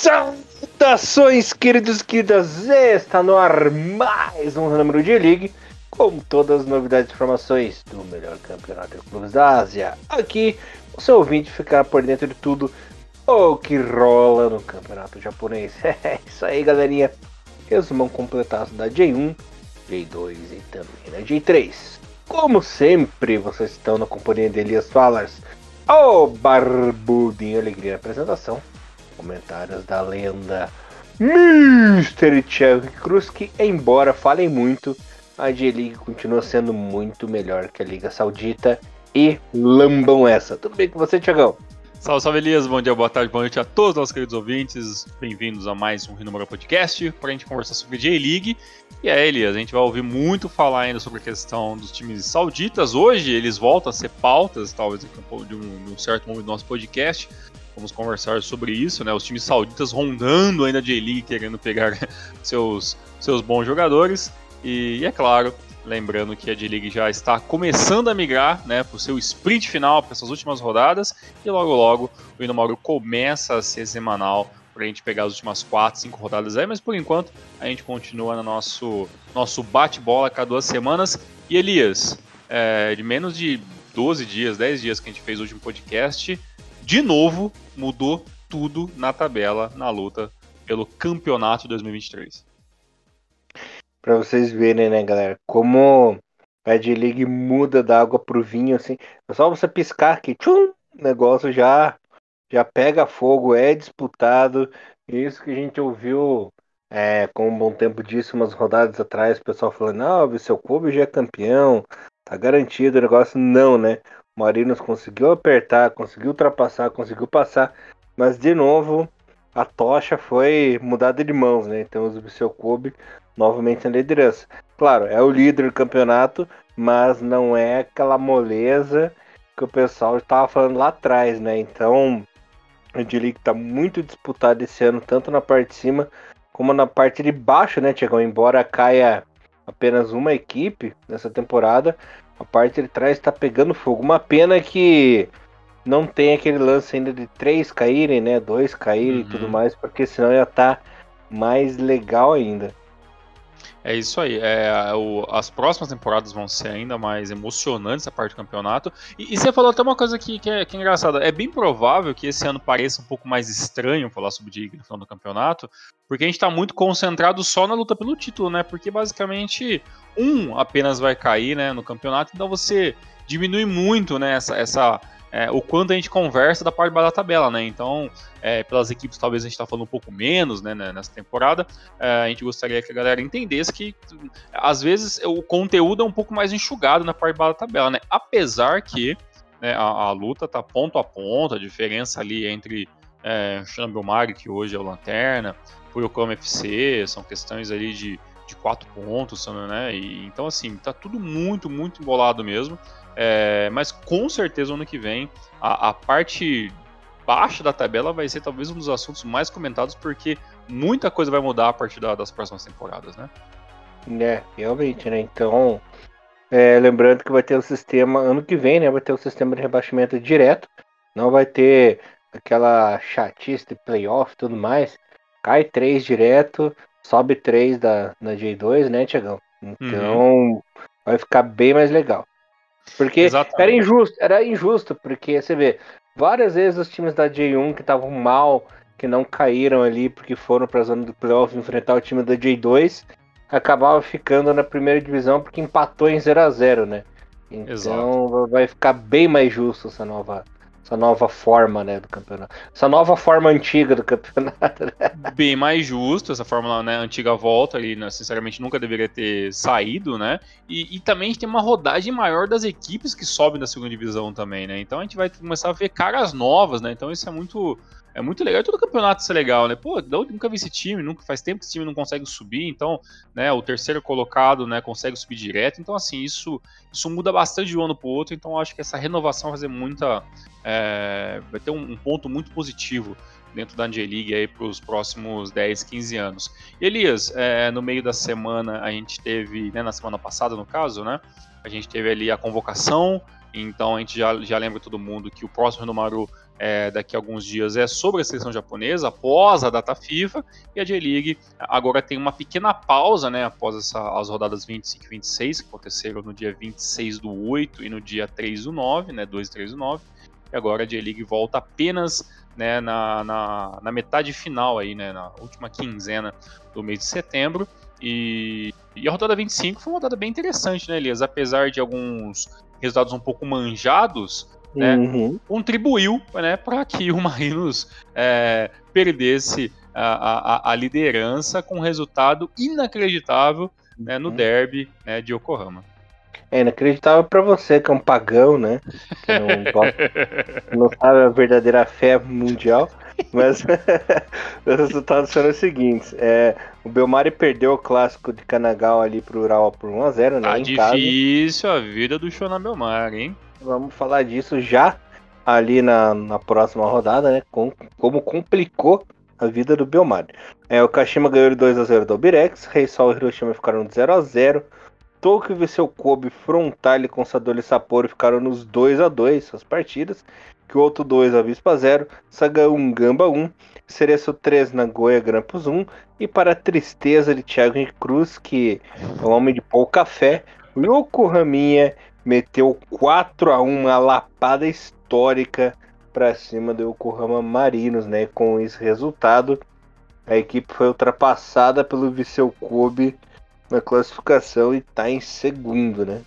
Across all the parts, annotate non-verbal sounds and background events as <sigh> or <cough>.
Saudações, queridos e queridas! Está no ar mais um número de League com todas as novidades e informações do melhor campeonato de clubes da Ásia. Aqui, o seu ouvinte ficar por dentro de tudo o que rola no campeonato japonês. <laughs> É isso aí, galerinha. Resumão completado da J1, J2 e também da J3. Como sempre, vocês estão na companhia de Elias Fallers, o Barbudinho Alegria na apresentação comentários da lenda Mr. Chuck Cruz, que embora falem muito, a J-League continua sendo muito melhor que a Liga Saudita e lambam essa. Tudo bem com você, Tiagão? Salve, salve Elias, bom dia, boa tarde, boa noite a todos os nossos queridos ouvintes. Bem-vindos a mais um Rinomura Podcast para a gente conversar sobre J-League. E aí, Elias, a gente vai ouvir muito falar ainda sobre a questão dos times sauditas. Hoje eles voltam a ser pautas, talvez de um, de um certo momento do nosso podcast. Vamos conversar sobre isso, né? Os times sauditas rondando ainda a J-League, querendo pegar <laughs> seus, seus bons jogadores. E, e é claro, lembrando que a J-League já está começando a migrar né, para o seu sprint final, para essas últimas rodadas. E logo, logo, o Inomaru começa a ser semanal para a gente pegar as últimas 4, 5 rodadas aí. Mas por enquanto, a gente continua no nosso, nosso bate-bola cada duas semanas. E Elias, é, de menos de 12 dias, 10 dias que a gente fez o último podcast de novo, mudou tudo na tabela, na luta pelo campeonato 2023. Para vocês verem, né, galera, como a J-League muda da água pro vinho, assim. É só você piscar que tchum, negócio já, já pega fogo, é disputado. Isso que a gente ouviu é, com um bom tempo disso, umas rodadas atrás, o pessoal falando, não, o seu clube já é campeão, tá garantido o negócio. Não, né? Marinos conseguiu apertar, conseguiu ultrapassar, conseguiu passar, mas de novo a tocha foi mudada de mãos, né? Então o Viseu Kobe novamente na liderança. Claro, é o líder do campeonato, mas não é aquela moleza que o pessoal estava falando lá atrás, né? Então o D-League está muito disputado esse ano, tanto na parte de cima como na parte de baixo, né, Tiagão? Embora caia apenas uma equipe nessa temporada, a parte de trás está pegando fogo. Uma pena que não tem aquele lance ainda de três caírem, né? Dois caírem uhum. e tudo uhum. mais, porque senão ia estar tá mais legal ainda. É isso aí. É, o, as próximas temporadas vão ser ainda mais emocionantes a parte do campeonato. E, e você falou até uma coisa que, que, é, que, é, engraçada. É bem provável que esse ano pareça um pouco mais estranho falar sobre o no final do campeonato, porque a gente está muito concentrado só na luta pelo título, né? Porque basicamente um apenas vai cair né, no campeonato, então você diminui muito né, essa, essa é, o quanto a gente conversa da parte da tabela, né? Então, é, pelas equipes talvez a gente está falando um pouco menos né, né, nessa temporada. É, a gente gostaria que a galera entendesse que às vezes o conteúdo é um pouco mais enxugado na parte da tabela, né? Apesar que né, a, a, luta tá ponto a ponto, a diferença ali entre é, Xambomag, que hoje é o Lanterna, Fuyokama FC, são questões ali de, de quatro pontos, né? E, então, assim, tá tudo muito, muito embolado mesmo. É, mas com certeza ano que vem a, a, parte baixa da tabela vai ser talvez um dos assuntos mais comentados, porque muita coisa vai mudar a partir da, das próximas temporadas, né? É, realmente, né? Então, é, lembrando que vai ter o sistema, ano que vem, né? Vai ter o sistema de rebaixamento direto, não vai ter aquela chatice de playoff e tudo mais. Cai 3 direto, sobe 3 da, na J2, né, Tiagão? Então, uhum. vai ficar bem mais legal. Porque Exatamente. era injusto, era injusto, porque você vê, várias vezes os times da J1 que estavam mal, que não caíram ali porque foram para a zona do playoff enfrentar o time da J2, acabava ficando na primeira divisão porque empatou em 0 a 0 né? Então Exato. vai ficar bem mais justo essa nova essa nova forma, né, do campeonato. Essa nova forma antiga do campeonato. Né? Bem mais justo, essa fórmula né, antiga volta ali, né, sinceramente nunca deveria ter saído, né? E, e, também a gente tem uma rodagem maior das equipes que sobem da segunda divisão também, né? Então a gente vai começar a ver caras novas, né? Então isso é muito é muito legal. E todo campeonato isso é legal, né? Pô, nunca vi esse time, nunca faz tempo que esse time não consegue subir, então, né, o terceiro colocado, né, consegue subir direto. Então, assim, isso, isso muda bastante de um ano para o outro. Então, acho que essa renovação vai fazer muita. É, vai ter um, um, ponto muito positivo dentro da J-League aí para os próximos 10, 15 anos. E Elias, é, no meio da semana a gente teve, né, na semana passada no caso, né, a gente teve ali a convocação Então a gente já, já lembra todo mundo que o próximo Renomaru é, daqui a alguns dias é sobre a seleção japonesa, após a data FIFA, e a J-League agora tem uma pequena pausa, né, após essa, as rodadas 25 e 26, que aconteceram no dia 26 do 8 e no dia 3 do 9, né, 2 e 3 do 9, e agora a J-League volta apenas né, na, na, na, metade final, aí, né, na última quinzena do mês de setembro, e, e a rodada 25 foi uma rodada bem interessante, né, Elias, apesar de alguns resultados um pouco manjados, né, uhum. contribuiu né, para que o Marinos é, perdesse a, a, a, liderança com um resultado inacreditável né, no uhum. derby né, de Yokohama. É inacreditável para você, que é um pagão, né? Que não, <laughs> gosta, não sabe a verdadeira fé mundial. Mas <laughs> os resultados foram os seguintes: é, o Belmari perdeu o clássico de Canagal ali pro Ural por 1x0, né? Tá difícil casa. a vida do Shona Belmari, hein? Vamos falar disso já ali na, na próxima rodada, né? Com, como complicou a vida do Belmari. É, o Kashima ganhou de 2x0 do Albirex, Reisol e Hiroshima ficaram de 0x0. Tokyo venceu Kobe, Frontale com Sadoli Sapporo ficaram nos 2x2 suas partidas. Kyoto 2, Avispa 0, Saga 1, Gamba 1, Cereço 3, Nagoya Grampus 1. E para a tristeza de Thiago Cruz, que é um homem de pouco café, o Yokohaminha meteu 4 a 1 uma lapada histórica para cima do Yokohama Marinos, né? Com esse resultado, a equipe foi ultrapassada pelo Viseu Kobe na classificação e está em segundo, né?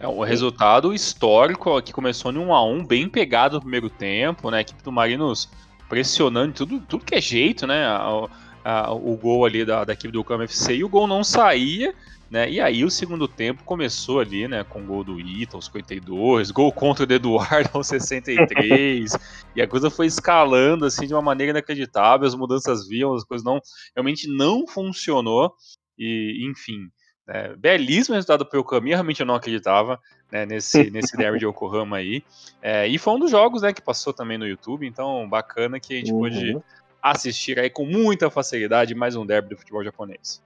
É um resultado histórico que começou em 1 a 1 bem pegado no primeiro tempo, né? A equipe do Marinos pressionando tudo, tudo que é jeito, né? A, a, o gol ali da, da equipe do Cama FC e o gol não saía. Né? E aí o segundo tempo começou ali, né, com gol do Ita aos 52, gol contra o Eduardo <laughs> aos 63, e a coisa foi escalando assim de uma maneira inacreditável, as mudanças viam, as coisas não realmente não funcionou e enfim, né, belíssimo resultado pelo caminho, realmente eu não acreditava né, nesse <laughs> nesse derby de Yokohama aí, é, e foi um dos jogos, né, que passou também no YouTube, então bacana que a gente uhum. pôde assistir aí com muita facilidade mais um derby do futebol japonês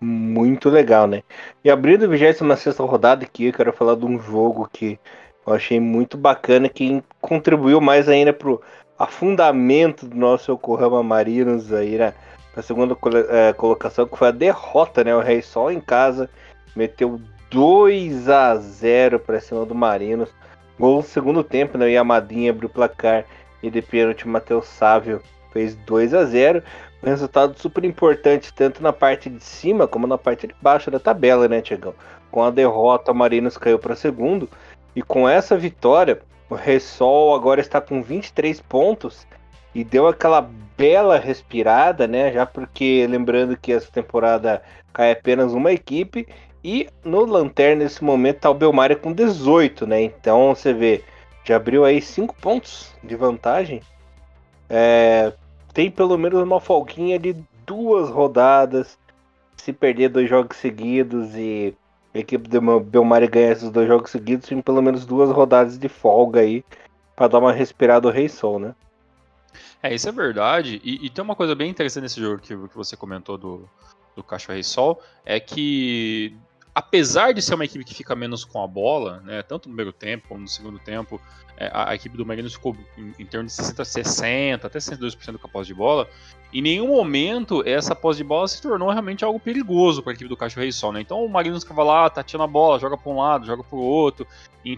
muito legal, né? E abrindo a 26 rodada aqui, eu quero falar de um jogo que eu achei muito bacana, que contribuiu mais ainda pro afundamento do nosso Yokohama Marinos aí na, na segunda é, colocação, que foi a derrota, né? O Rei Sol em casa meteu 2 a 0 para cima do Marinos. Gol no segundo tempo, né? O Yamadinha abriu o placar e de pênalti o Matheus Sávio fez 2 a 0 um resultado super importante, tanto na parte de cima como na parte de baixo da tabela, né, Tiagão? Com a derrota, o Marinos caiu para segundo. E com essa vitória, o Ressol agora está com 23 pontos e deu aquela bela respirada, né? Já porque lembrando que essa temporada cai apenas uma equipe e no Lanterna nesse momento tá o Belmar com 18, né? Então você vê, já abriu aí 5 pontos de vantagem. É, tem pelo menos uma folguinha de duas rodadas. Se perder dois jogos seguidos e a equipe do Belmari ganhar esses dois jogos seguidos, tem pelo menos duas rodadas de folga aí para dar uma respirada ao Rei Sol, né? É, isso é verdade. E, e, tem uma coisa bem interessante nesse jogo que, que você comentou do, do Rei Sol, é que apesar de ser uma equipe que fica menos com a bola, né, tanto no primeiro tempo como no segundo tempo, é, a, a, equipe do Marinos ficou em, em torno de 60, 60, até 62% com a de bola. Em nenhum momento essa posse de bola se tornou realmente algo perigoso para a equipe do Cachorro Rei Sol. Né? Então o Marinos ficava lá, tateando a bola, joga para um lado, joga para o outro,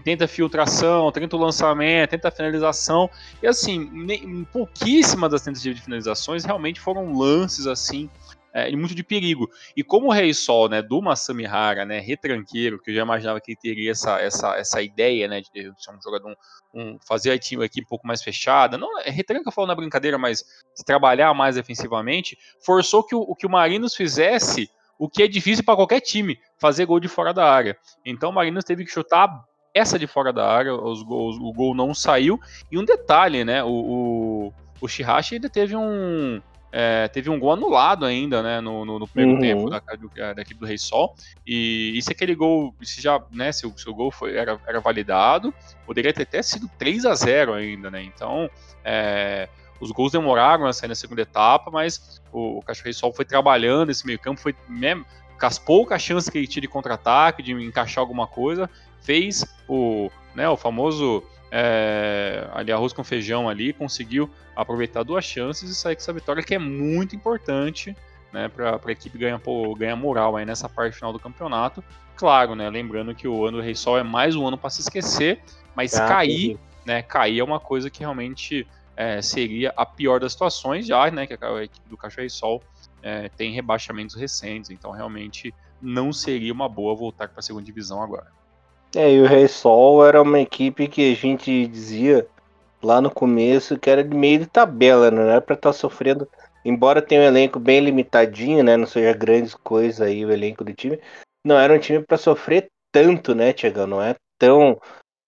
tenta filtração, tenta o lançamento, tenta a finalização. E assim, nem, pouquíssimas das tentativas de finalizações realmente foram lances assim é, muito de perigo. E como o Rei Sol, né, do Masamihara, né, retranqueiro, que eu já imaginava que ele teria essa, essa, essa ideia, né, de ser um jogador, um, um, fazer a time aqui um pouco mais fechada, não, é retranca falando na brincadeira, mas trabalhar mais defensivamente, forçou que o, que o Marinos fizesse o que é difícil para qualquer time, fazer gol de fora da área. Então o Marinos teve que chutar essa de fora da área, os gols, o gol não saiu. E um detalhe, né, o, o, o Shihashi ainda teve um é, teve um gol anulado ainda, né, no, no, no primeiro uhum. tempo da, do, da, equipe do Rei Sol. E, e se aquele gol, se já, né, se o, se o gol foi, era, era validado, poderia ter até sido 3 a 0 ainda, né? Então, é, os gols demoraram a sair na segunda etapa, mas o, o Cachorro Rei Sol foi trabalhando esse meio campo, foi mesmo, caspou com a chance que ele tinha de contra-ataque, de encaixar alguma coisa, fez o, né? O famoso é, ali arroz com feijão ali, conseguiu aproveitar duas chances e sair com essa vitória que é muito importante né, para a equipe ganhar, pô, ganhar moral aí nessa parte final do campeonato. Claro, né, lembrando que o ano do Rei Sol é mais um ano para se esquecer, mas ah, cair, né, cair é uma coisa que realmente é, seria a pior das situações, já né, que a equipe do Cachorro Rei Sol é, tem rebaixamentos recentes, então realmente não seria uma boa voltar para a segunda divisão agora. É, e o Rei Sol era uma equipe que a gente dizia lá no começo que era de meio de tabela, não era para estar tá sofrendo embora tenha um elenco bem limitadinho, né? Não seja grandes coisas aí o elenco do time, não era um time para sofrer tanto, né, Tiagão? Não é tão,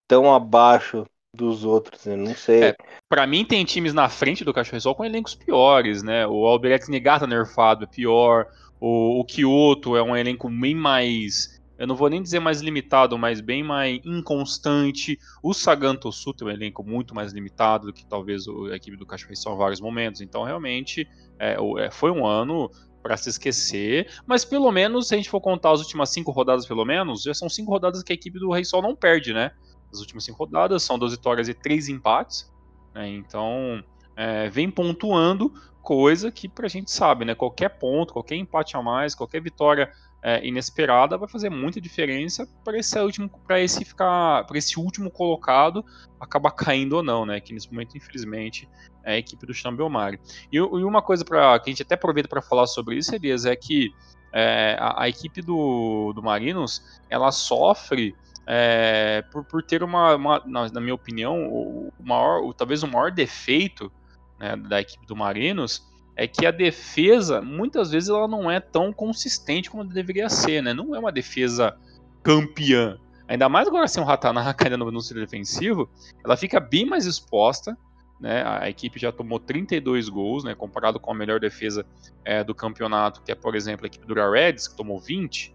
tão abaixo dos outros, né? não sei. É, para mim tem times na frente do Cachorro Sol com elencos piores, né? O Alberex Negata nerfado é pior, o, o Kyoto é um elenco bem mais eu não vou nem dizer mais limitado, mas bem mais inconstante. O Sagan Tossu tem um elenco muito mais limitado do que talvez a equipe do Cachorro em vários momentos. Então, realmente, é, é foi um ano para se esquecer, mas pelo menos, se a gente for contar as últimas cinco rodadas, pelo menos, já são cinco rodadas que a equipe do Rei Sol não perde, né? As últimas cinco rodadas são duas vitórias e três empates, né? Então, é, vem pontuando, coisa que pra gente sabe, né? Qualquer ponto, qualquer empate a mais, qualquer vitória é, inesperada vai fazer muita diferença para esse último para esse ficar para esse último colocado acabar <laughs> caindo ou não, né? Que nesse momento infelizmente é a equipe do Chambelmari. E, e uma coisa para que a gente até aproveita para falar sobre isso, Elias, é que é, a, a, equipe do, do Marinos ela sofre é, por, por ter uma, uma na, na, minha opinião o, maior o, talvez o maior defeito né, da equipe do Marinos é que a defesa, muitas vezes, ela não é tão consistente como deveria ser, né? Não é uma defesa campeã. Ainda mais agora sem o Ratanaka ainda <laughs> no anúncio defensivo, ela fica bem mais exposta, né? A equipe já tomou 32 gols, né? Comparado com a melhor defesa é, do campeonato, que é, por exemplo, a equipe do Reds, que tomou 20,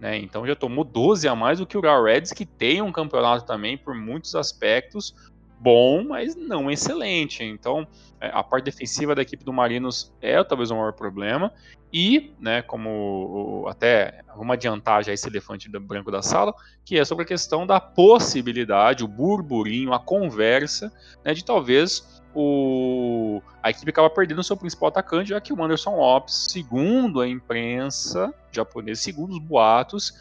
né? Então já tomou 12 a mais do que o Reds, que tem um campeonato também, por muitos aspectos, bom, mas não excelente. Então, é, a parte defensiva da equipe do Marinos é talvez o maior problema. E, né, como até vamos adiantar já esse elefante branco da sala, que é sobre a questão da possibilidade, o burburinho, a conversa, né, de talvez o, a equipe acaba perdendo o seu principal atacante, já que o Anderson Lopes, segundo a imprensa japonesa, segundo os boatos,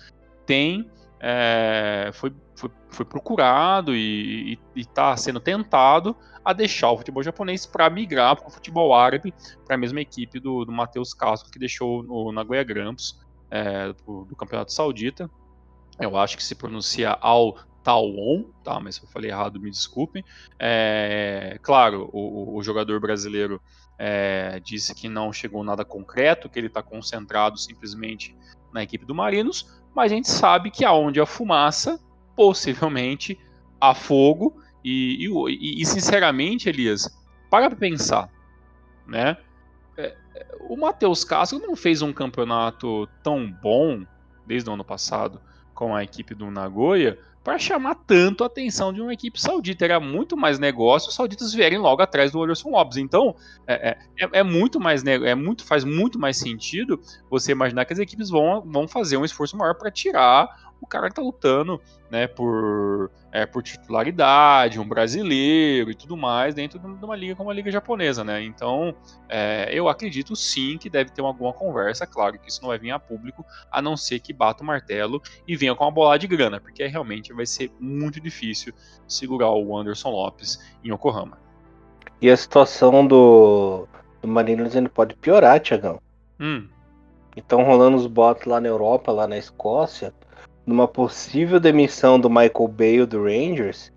tem é, foi, foi, foi, procurado e está sendo tentado a deixar o futebol japonês para migrar para o futebol árabe, para a mesma equipe do, do Matheus Castro que deixou no Nagoya Grampus é, do, do, Campeonato Saudita. Eu acho que se pronuncia Al Tawon, tá? Mas se eu falei errado, me desculpem. É, claro, o, o, jogador brasileiro é, disse que não chegou nada concreto, que ele está concentrado simplesmente na equipe do Marinos, mas a gente sabe que aonde há fumaça, possivelmente há fogo. E, e, e sinceramente, Elias, para pensar, né? É, o Matheus Castro não fez um campeonato tão bom desde o ano passado com a equipe do Nagoya para chamar tanto a atenção de uma equipe saudita. Era muito mais negócio os sauditas vierem logo atrás do Anderson Lopes. Então, é, é, é, é muito mais é muito faz muito mais sentido você imaginar que as equipes vão, vão fazer um esforço maior para tirar o cara tá lutando, né, por, é, por titularidade, um brasileiro e tudo mais dentro de uma liga como a liga japonesa, né? Então, é, eu acredito sim que deve ter alguma conversa, claro que isso não vai vir a público, a não ser que bata o martelo e venha com uma bolada de grana, porque realmente vai ser muito difícil segurar o Anderson Lopes em Yokohama. E a situação do, do Marinos ainda pode piorar, Tiagão. Hum. Então rolando os bots lá na Europa, lá na Escócia, numa possível demissão do Michael Bale do Rangers.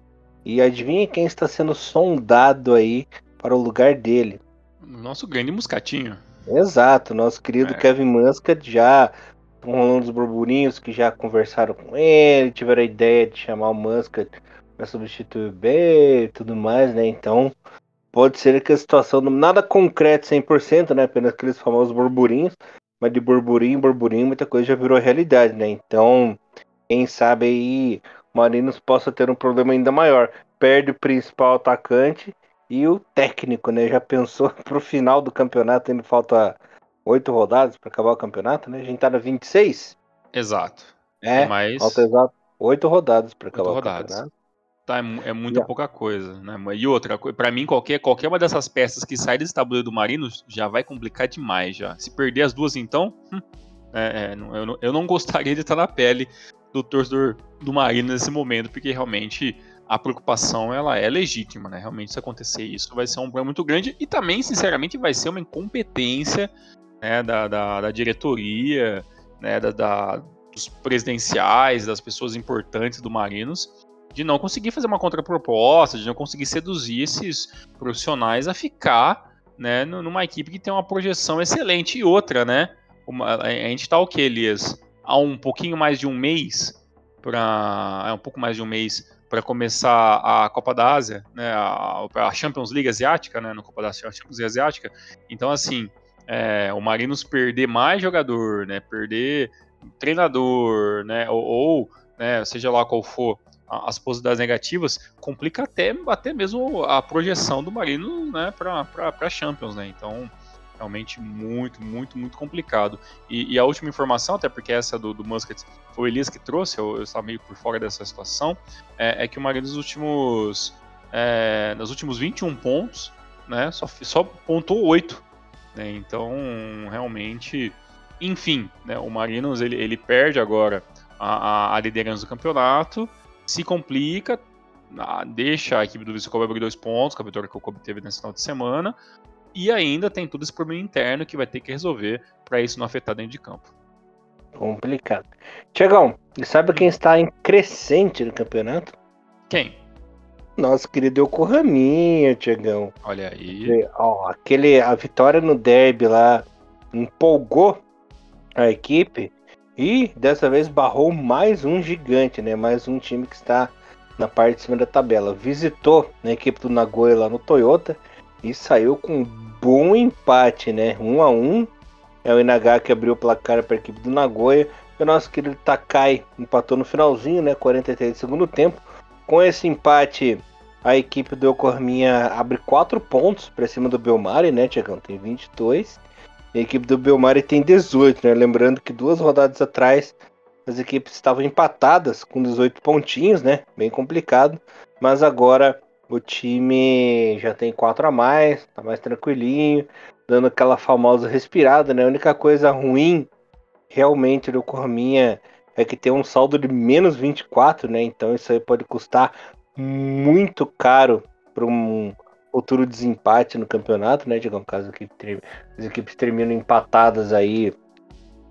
E adivinha quem está sendo sondado aí para o lugar dele? Nosso grande Muscatinho. Exato, nosso querido é. Kevin Muscat já rolando os burburinhos que já conversaram com ele, tiveram a ideia de chamar o Muscat para substituir o Bale e tudo mais, né? Então, pode ser que a situação, nada concreto 100%, né? Apenas aqueles famosos burburinhos, mas de burburinho em burburinho muita coisa já virou realidade, né? Então, quem sabe aí o Marinos possa ter um problema ainda maior. Perde o principal atacante e o técnico, né? Já pensou <laughs> pro final do campeonato, ainda falta oito rodadas para acabar o campeonato, né? A gente tá na 26? Exato. É, Mas... falta exato oito rodadas para acabar o rodadas. campeonato. Tá, é, é muita yeah. pouca coisa, né? E outra, para mim, qualquer, qualquer uma dessas peças que sai desse tabuleiro do Marino já vai complicar demais já. Se perder as duas, então, hum, é, é, eu, não, eu não <laughs> gostaria de estar na pele do torcedor do Marino nesse momento, porque realmente a preocupação ela é legítima, né? Realmente se acontecer isso vai ser um problema muito grande e também, sinceramente, vai ser uma incompetência né, da, da, da diretoria, né, da, da, dos presidenciais, das pessoas importantes do Marinos, de não conseguir fazer uma contraproposta, de não conseguir seduzir esses profissionais a ficar né, numa equipe que tem uma projeção excelente. E outra, né? Uma, a gente está o que, Elias? Há um pouquinho mais de um mês para é um pouco mais de um mês para começar a Copa da Ásia, né, a, a, Champions League asiática, né, no Copa da Champions League asiática. Então assim, é, o Marinos perder mais jogador, né, perder treinador, né, ou, ou né, seja lá qual for as possibilidades negativas, complica até, até mesmo a projeção do Marino né, para Champions. Né? Então, realmente muito, muito, muito complicado. E, e, a última informação, até porque essa do, do Muscat foi o Elias que trouxe, eu, eu estava meio por fora dessa situação, é, é que o Marino nos últimos, é, nos últimos 21 pontos, né, só, só pontou 8. Né? Então, realmente, enfim, né, o Marinos ele, ele perde agora a, a, liderança do campeonato, se complica, deixa a equipe do Viscob abrir dois pontos, com a vitória que o Kobe teve nesse final de semana, e ainda tem todo esse problema interno que vai ter que resolver para isso não afetar dentro de campo. Complicado. Tiagão, e sabe quem está em crescente no campeonato? Quem? Nosso querido Yokohaminha, Tiagão. Olha aí. Ó, aquele, a vitória no derby lá empolgou a equipe e dessa vez barrou mais um gigante, né? Mais um time que está na parte de cima da tabela. Visitou a equipe do Nagoya lá no Toyota e saiu com um bom empate, né? Um a um. É o Inaga que abriu o placar para a equipe do Nagoya. E o nosso querido Takai empatou no finalzinho, né? 43 de segundo tempo. Com esse empate, a equipe do Yokohama abre 4 pontos para cima do Belmari, né, Tiagão? Tem 22. A equipe do Belmari tem 18, né? Lembrando que duas rodadas atrás as equipes estavam empatadas com 18 pontinhos, né? Bem complicado. Mas agora o time já tem 4 a mais, tá mais tranquilinho, dando aquela famosa respirada, né? A única coisa ruim realmente do Corminha é que tem um saldo de menos 24, né? Então isso aí pode custar muito caro para um futuro desempate no campeonato, né? Digamos, caso que as equipes terminam empatadas aí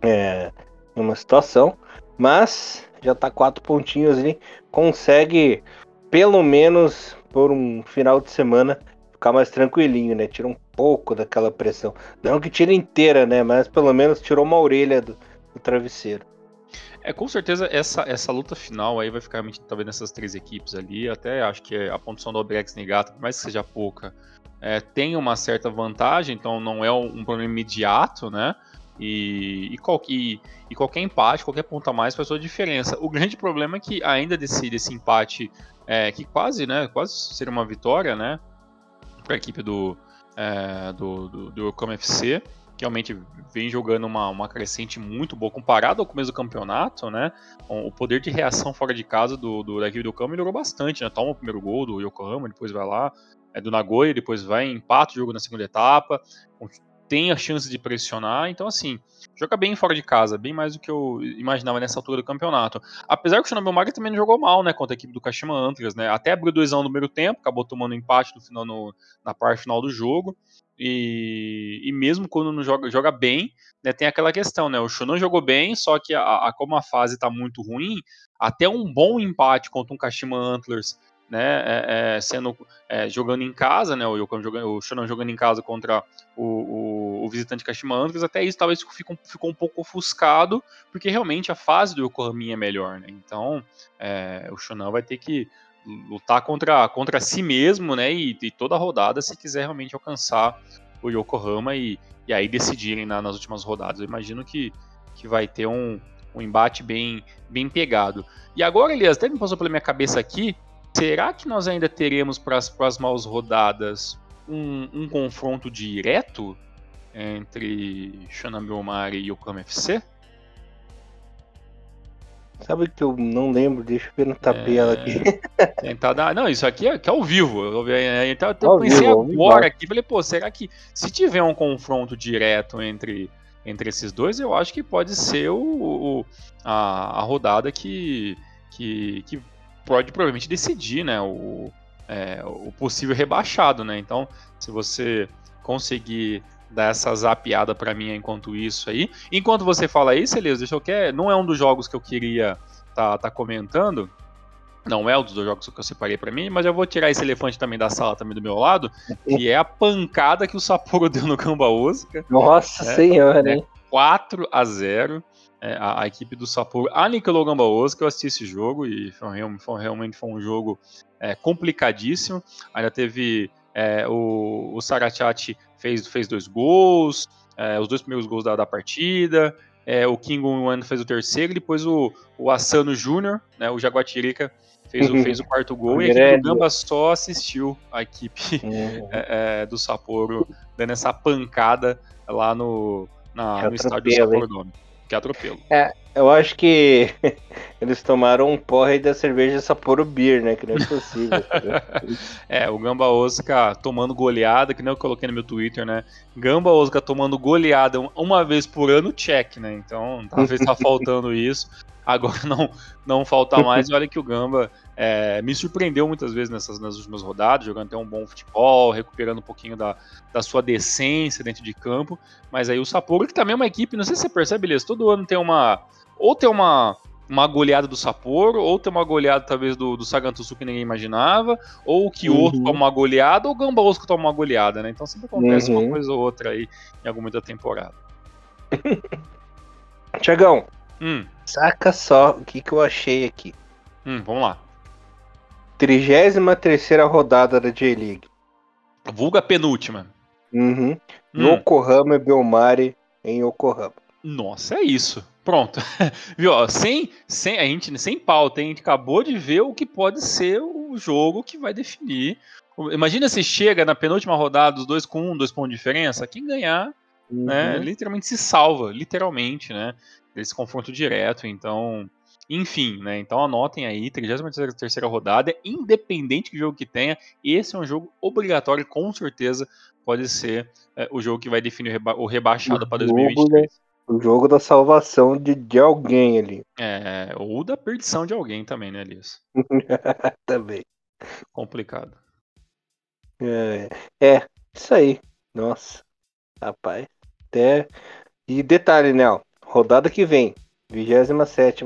é, numa situação, mas já tá quatro pontinhos ali, consegue pelo menos por um final de semana ficar mais tranquilinho, né? Tira um pouco daquela pressão, não que tira inteira, né? Mas pelo menos tirou uma orelha do, do travesseiro. É, com certeza essa, essa luta final aí vai ficar talvez nessas três equipes ali. Até acho que a pontuação do Obrex Negata, por mais que seja pouca, é, tem uma certa vantagem, então não é um problema imediato, né? E, e, qual, e, e, qualquer empate, qualquer ponto a mais faz toda a diferença. O grande problema é que ainda desse, desse empate, é, que quase, né, quase seria uma vitória, né, para a equipe do, é, do, do, do FC, que realmente vem jogando uma, uma crescente muito boa comparado ao começo do campeonato, né? O poder de reação fora de casa do, do da equipe do Yokohama melhorou bastante, né? Toma o primeiro gol do Yokohama, depois vai lá, é do Nagoya, depois vai empata o jogo na segunda etapa, tem a chance de pressionar, então assim, joga bem fora de casa, bem mais do que eu imaginava nessa altura do campeonato. Apesar que o Shinobu também não jogou mal, né, contra a equipe do Kashima Antlers, né, até abriu 2 no primeiro tempo, acabou tomando empate no final no, na parte final do jogo, e, e mesmo quando não joga, joga bem, né, tem aquela questão, né, o Shonan jogou bem, só que a, a como a fase está muito ruim, até um bom empate contra um Kashima Antlers né, é, é, sendo é, jogando em casa, né, o Yokon jogando, o Shonan jogando em casa contra o, o, o visitante Kashima Antlers, até isso talvez ficou, ficou um pouco ofuscado, porque realmente a fase do Yokohama é melhor, né, então é, o Shonan vai ter que lutar contra, contra si mesmo, né, e, e toda a rodada se quiser realmente alcançar o Yokohama e, e aí decidirem na, nas últimas rodadas. Eu imagino que, que vai ter um, um embate bem, bem pegado. E agora, Elias, até me passou pela minha cabeça aqui, será que nós ainda teremos para as próximas rodadas um, um confronto direto entre Shonan Omari e Yokohama FC? Sabe que eu não lembro, deixa eu ver na tabela é... aqui. <laughs> Tentar dar... Não, isso aqui é, aqui é ao vivo. Eu, então, eu pensei vivo, agora aqui, falei, pô, será que se tiver um confronto direto entre, entre esses dois, eu acho que pode ser o, o a, a rodada que, que, que pode provavelmente decidir, né, o, é, o possível rebaixado, né? Então, se você conseguir dar essa zapiada para mim enquanto isso aí. Enquanto você fala isso, Elias, deixa eu quer, não é um dos jogos que eu queria tá, tá comentando. Não é um dos jogos que eu separei para mim, mas eu vou tirar esse elefante também da sala também do meu lado, <laughs> que é a pancada que o Sapporo deu no Gamba Osaka. Nossa é, senhora, é, hein? 4 a 0 é, a, a, equipe do Sapporo aniquilou o Gamba Osaka, eu assisti esse jogo e foi, foi realmente foi um jogo é, complicadíssimo. Ainda teve é, o, o Sarachati fez, fez dois gols, é, os dois primeiros gols da, da partida. É, o King One fez o terceiro, e depois o, o Asano Júnior, né, o Jaguatirica, fez, o, fez o quarto gol. e a equipe do Gamba só assistiu a equipe <laughs> uhum. <laughs> é, é, do Sapporo dando essa pancada lá no, na, no estádio do Sapporo Dome. Que atropelo. É, eu acho que <laughs> eles tomaram um porre da cerveja Sapporo Beer, né? Que não é possível. <laughs> é, o Gamba Osaka tomando goleada, que nem eu coloquei no meu Twitter, né? Gamba Osaka tomando goleada uma vez por ano, check, né? Então, talvez tá <laughs> faltando isso. Agora não, não falta mais. <laughs> E olha que o Gamba é, me surpreendeu muitas vezes nessas nas últimas rodadas, jogando até um bom futebol, recuperando um pouquinho da, da sua decência dentro de campo. Mas aí o Sapporo, que também é uma equipe, não sei se você percebe, beleza, todo ano tem uma. Ou tem uma, uma goleada do Sapporo, ou tem uma goleada talvez do, do Sagantusu que ninguém imaginava, ou o Kyoto uhum. toma uma goleada, ou o Gamba Osaka toma uma goleada, né? Então sempre acontece uhum. uma coisa ou outra aí em alguma da temporada. <laughs> Tiagão, hum. Saca só o que, que eu achei aqui. Hum, vamos lá. 33 rodada da J-League. Vulga penúltima. Uhum. Hum. Yokohama e Belmari em Yokohama. Nossa, é isso. Pronto. <laughs> Viu? Sem, sem, a gente, sem pauta, a gente acabou de ver o que pode ser o jogo que vai definir. Imagina se chega na penúltima rodada, os dois com um, dois pontos de diferença. Quem ganhar, né, uhum. né, literalmente se salva, literalmente, né? Esse confronto direto. Então, enfim, né? Então anotem aí, 33 rodada, independente do jogo que tenha, esse é um jogo obrigatório, com certeza pode ser é, o jogo que vai definir o, reba o rebaixado para 2023. O jogo da salvação de, de alguém ali. É, ou da perdição de alguém também, né, Elias? <laughs> também. Complicado. É, é, isso aí. Nossa, rapaz. Até. E detalhe, né? Rodada que vem, 27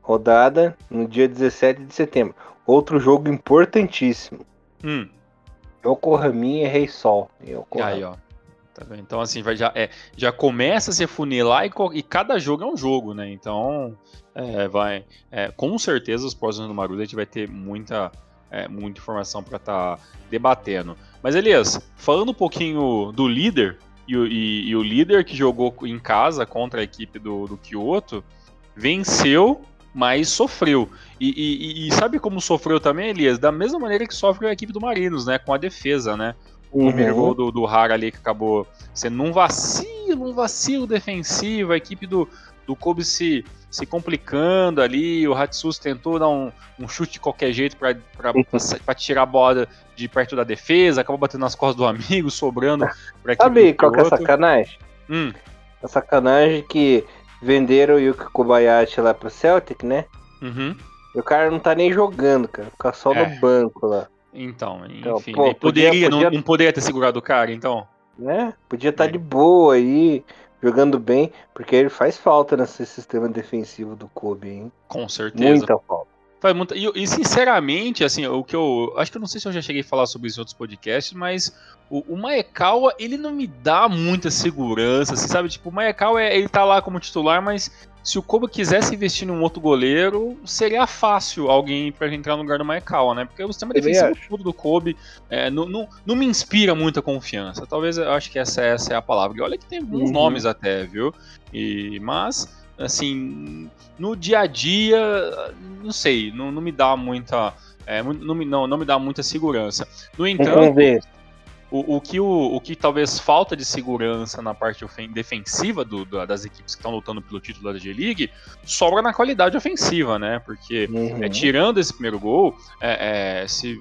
rodada no dia 17 de setembro. Outro jogo importantíssimo. Hum. Yokohama e Rei Sol. Yokohama. Aí, ó. Tá então, assim, vai, já, é, já começa a se funilar e, e cada jogo é um jogo, né? Então, é, vai. É, com certeza, os próximos do Maruda a gente vai ter muita, é, muita informação para estar tá debatendo. Mas, Elias, falando um pouquinho do líder, e, e, e, o líder que jogou em casa contra a equipe do, do Kyoto venceu mas sofreu. E, e, sabe como sofreu também, Elias? Da mesma maneira que sofre a equipe do Marinos, né? Com a defesa, né? O uhum. primeiro gol do, do Hara ali que acabou sendo um vacilo, um vacilo defensivo, a equipe do, do Kobe se, se complicando ali, o Hatsus tentou dar um, um chute de qualquer jeito para uhum. tirar a bola de perto da defesa, acabou batendo nas costas do amigo, sobrando <laughs> equipe Sabe qual que é a sacanagem? Hum. A sacanagem que venderam o Yuki Kobayashi lá pro Celtic, né? Uhum. E o cara não tá nem jogando, cara. Fica só é. no banco lá. Então, então enfim. Pô, poderia, podia, não, não, poderia ter segurado o cara, então? Né? Podia estar tá é. de boa aí, jogando bem, porque ele faz falta nesse sistema defensivo do Kobe, hein? Com certeza. Muita falta. Faz muita, e, e, sinceramente, assim, o que eu. Acho que eu não sei se eu já cheguei a falar sobre isso em outros podcasts, mas o, o Maekawa, ele não me dá muita segurança, assim, sabe? Tipo, o Maekawa, é, ele tá lá como titular, mas se o Kobe quisesse investir num outro goleiro, seria fácil alguém para entrar no lugar do Maekawa, né? Porque o sistema defensivo tudo do Kobe é, não, não, não, me inspira muita confiança. Talvez eu acho que essa, essa é a palavra. E olha que tem alguns uhum. nomes até, viu? E, mas, assim, no dia a dia, não sei, não, não me dá muita. É, não, não, não me dá muita segurança. No entanto. O, o, que, o, o que talvez falta de segurança na parte defensiva do, do, das equipes que estão lutando pelo título da G-League sobra na qualidade ofensiva, né? Porque uhum. é, tirando esse primeiro gol, é, é, se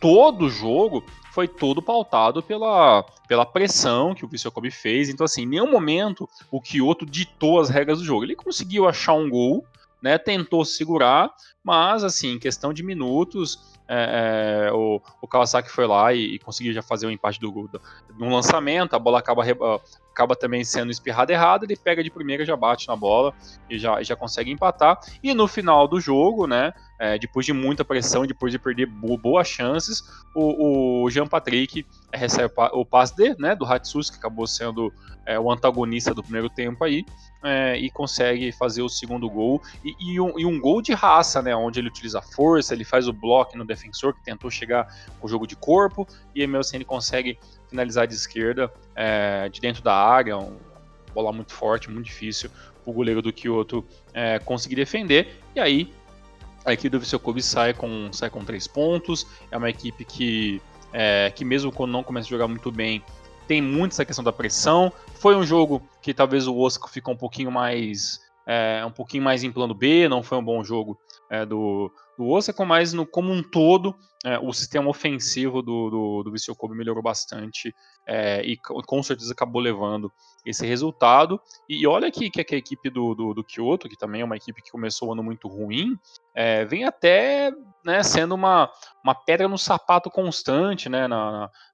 todo o jogo foi todo pautado pela, pela pressão que o Vissel Kobe fez. Então, assim, em nenhum momento o Kyoto ditou as regras do jogo. Ele conseguiu achar um gol, né? Tentou segurar, mas assim, em questão de minutos, é, é, o, o, Kawasaki foi lá e, e, conseguiu já fazer o empate do, do no lançamento, a bola acaba, acaba também sendo espirrada errada, ele pega de primeira, já bate na bola e já, já consegue empatar. E no final do jogo, né, é, depois de muita pressão, depois de perder boas chances, o, o Jean Patrick recebe o passe de, né, do Hatsus, que acabou sendo é, o antagonista do primeiro tempo aí, é, e consegue fazer o segundo gol. E, e, um, e, um, gol de raça, né? Onde ele utiliza força, ele faz o bloco no defensor que tentou chegar com o jogo de corpo, e ele consegue finalizar de esquerda, é, de dentro da área, uma bola muito forte, muito difícil o goleiro do Kyoto é, conseguir defender. E aí a equipe do Viseu Kobe sai com, sai com três pontos. É uma equipe que, é, que mesmo quando não começa a jogar muito bem, tem muito essa questão da pressão. Foi um jogo que talvez o Oscar ficou um pouquinho mais é, um pouquinho mais em plano B, não foi um bom jogo é, do, do Osaka, mas no, como um todo, é, o sistema ofensivo do, do, do Vissel Kobe melhorou bastante é, e com certeza acabou levando esse resultado. E, olha aqui que, que a equipe do, do, do, Kyoto, que também é uma equipe que começou o ano muito ruim, é, vem até né, sendo uma, uma pedra no sapato constante né,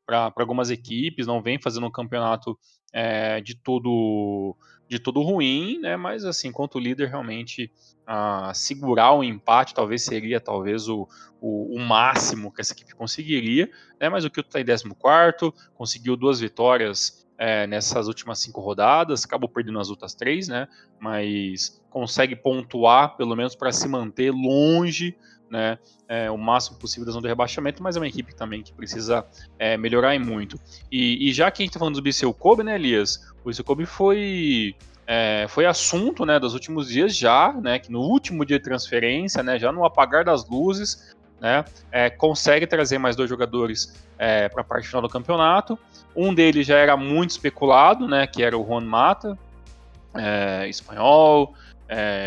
para algumas equipes, não vem fazendo um campeonato é, de todo de todo ruim, né? Mas assim, quanto líder realmente a segurar o empate talvez seria talvez o, o, o, máximo que essa equipe conseguiria, né? Mas o Kyoto está em 14 conseguiu duas vitórias é, nessas últimas cinco rodadas, acabou perdendo as outras três, né? Mas consegue pontuar pelo menos para se manter longe né, é, o máximo possível da zona de rebaixamento, mas é uma equipe também que precisa é, melhorar e muito. E, e, já que a gente está falando do Bissell Kobe, né, Elias? O Bissell Kobe foi, é, foi assunto né, dos últimos dias já, né, que no último dia de transferência, né, já no apagar das luzes, né, é, consegue trazer mais dois jogadores é, para a parte final do campeonato. Um deles já era muito especulado, né, que era o Juan Mata, é, espanhol,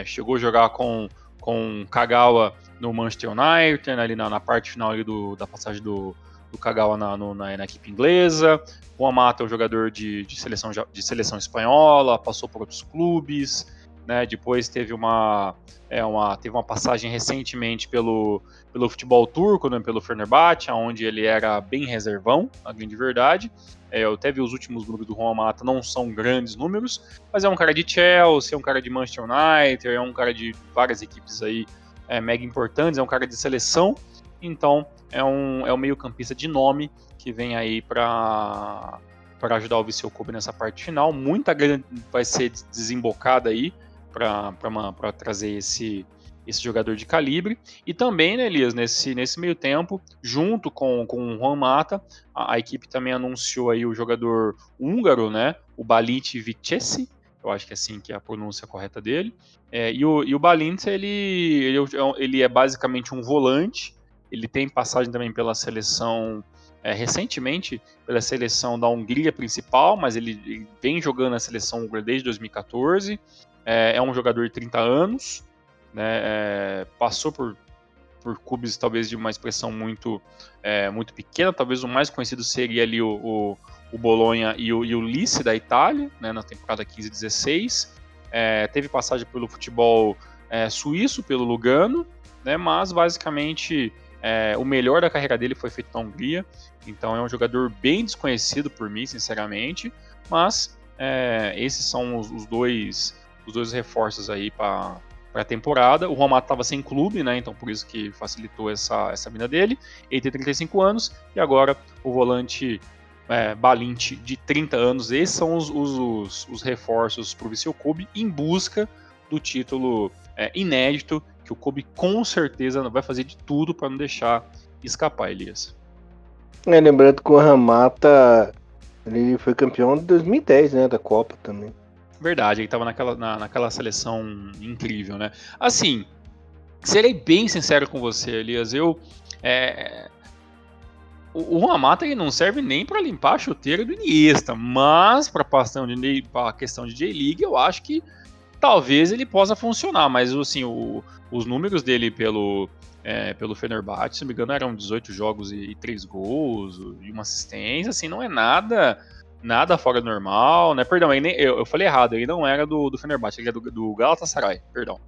chegou a jogar com, com Kagawa no Manchester United, ali na, na parte final ali do, da passagem do, do Kagawa na, no, na, na, equipe inglesa. O Amata é um jogador de, de, seleção, de seleção espanhola, passou por outros clubes. Né, depois teve uma, é, uma, teve uma passagem recentemente pelo, pelo futebol turco, né, pelo Fenerbahçe, onde ele era bem reservão, a grande verdade. É, eu até vi os últimos números do Juan Mata, não são grandes números, mas é um cara de Chelsea, é um cara de Manchester United, é um cara de várias equipes aí é, mega importantes, é um cara de seleção, então é um, é um meio-campista de nome que vem aí para para ajudar o Viseu Kobe nessa parte final. Muita grana vai ser desembocada aí para trazer esse, esse jogador de calibre. E também, né, Elias, nesse, nesse meio tempo, junto com, com o Juan Mata, a, a equipe também anunciou aí o jogador húngaro, né, o Balit Vicesi, eu acho que é assim que é a pronúncia correta dele. É, e, o, e o Balintz, ele, ele, é ele, é basicamente um volante, ele tem passagem também pela seleção, é, recentemente, pela seleção da Hungria principal, mas ele, ele vem jogando na seleção húngara desde 2014, é, é, um jogador de 30 anos, né, é, passou por, por clubes talvez de uma expressão muito, é, muito pequena, talvez o mais conhecido seria ali o, o o Bolonha e o, e o Lice da Itália, né, na temporada 15-16. É, teve passagem pelo futebol é, suíço, pelo Lugano, né, mas basicamente é, o melhor da carreira dele foi feito na Hungria. Então é um jogador bem desconhecido por mim, sinceramente. Mas é, esses são os, os, dois, os dois reforços aí para a temporada. O Romato estava sem clube, né? Então por isso que facilitou essa, essa vinda dele. Ele tem 35 anos e agora o volante é, Balint de 30 anos. Esses são os, os, os reforços para o Viseu Kobe em busca do título é, inédito que o Kobe com certeza vai fazer de tudo para não deixar escapar, Elias. É, lembrando que o Ramata ele foi campeão de 2010, né, da Copa também. Verdade, ele estava naquela, na, naquela seleção incrível, né? Assim, serei bem sincero com você, Elias, eu é, o Juan Mata ele não serve nem para limpar a chuteira do Iniesta, mas para a questão de J-League eu acho que talvez ele possa funcionar, mas assim, o, os números dele pelo, é, pelo Fenerbahçe, se não me engano, eram 18 jogos e, e 3 gols e uma assistência, assim, não é nada nada fora do normal, né? Perdão, nem, eu, eu, falei errado, ele não era do, do Fenerbahçe, ele era do, do Galatasaray, perdão.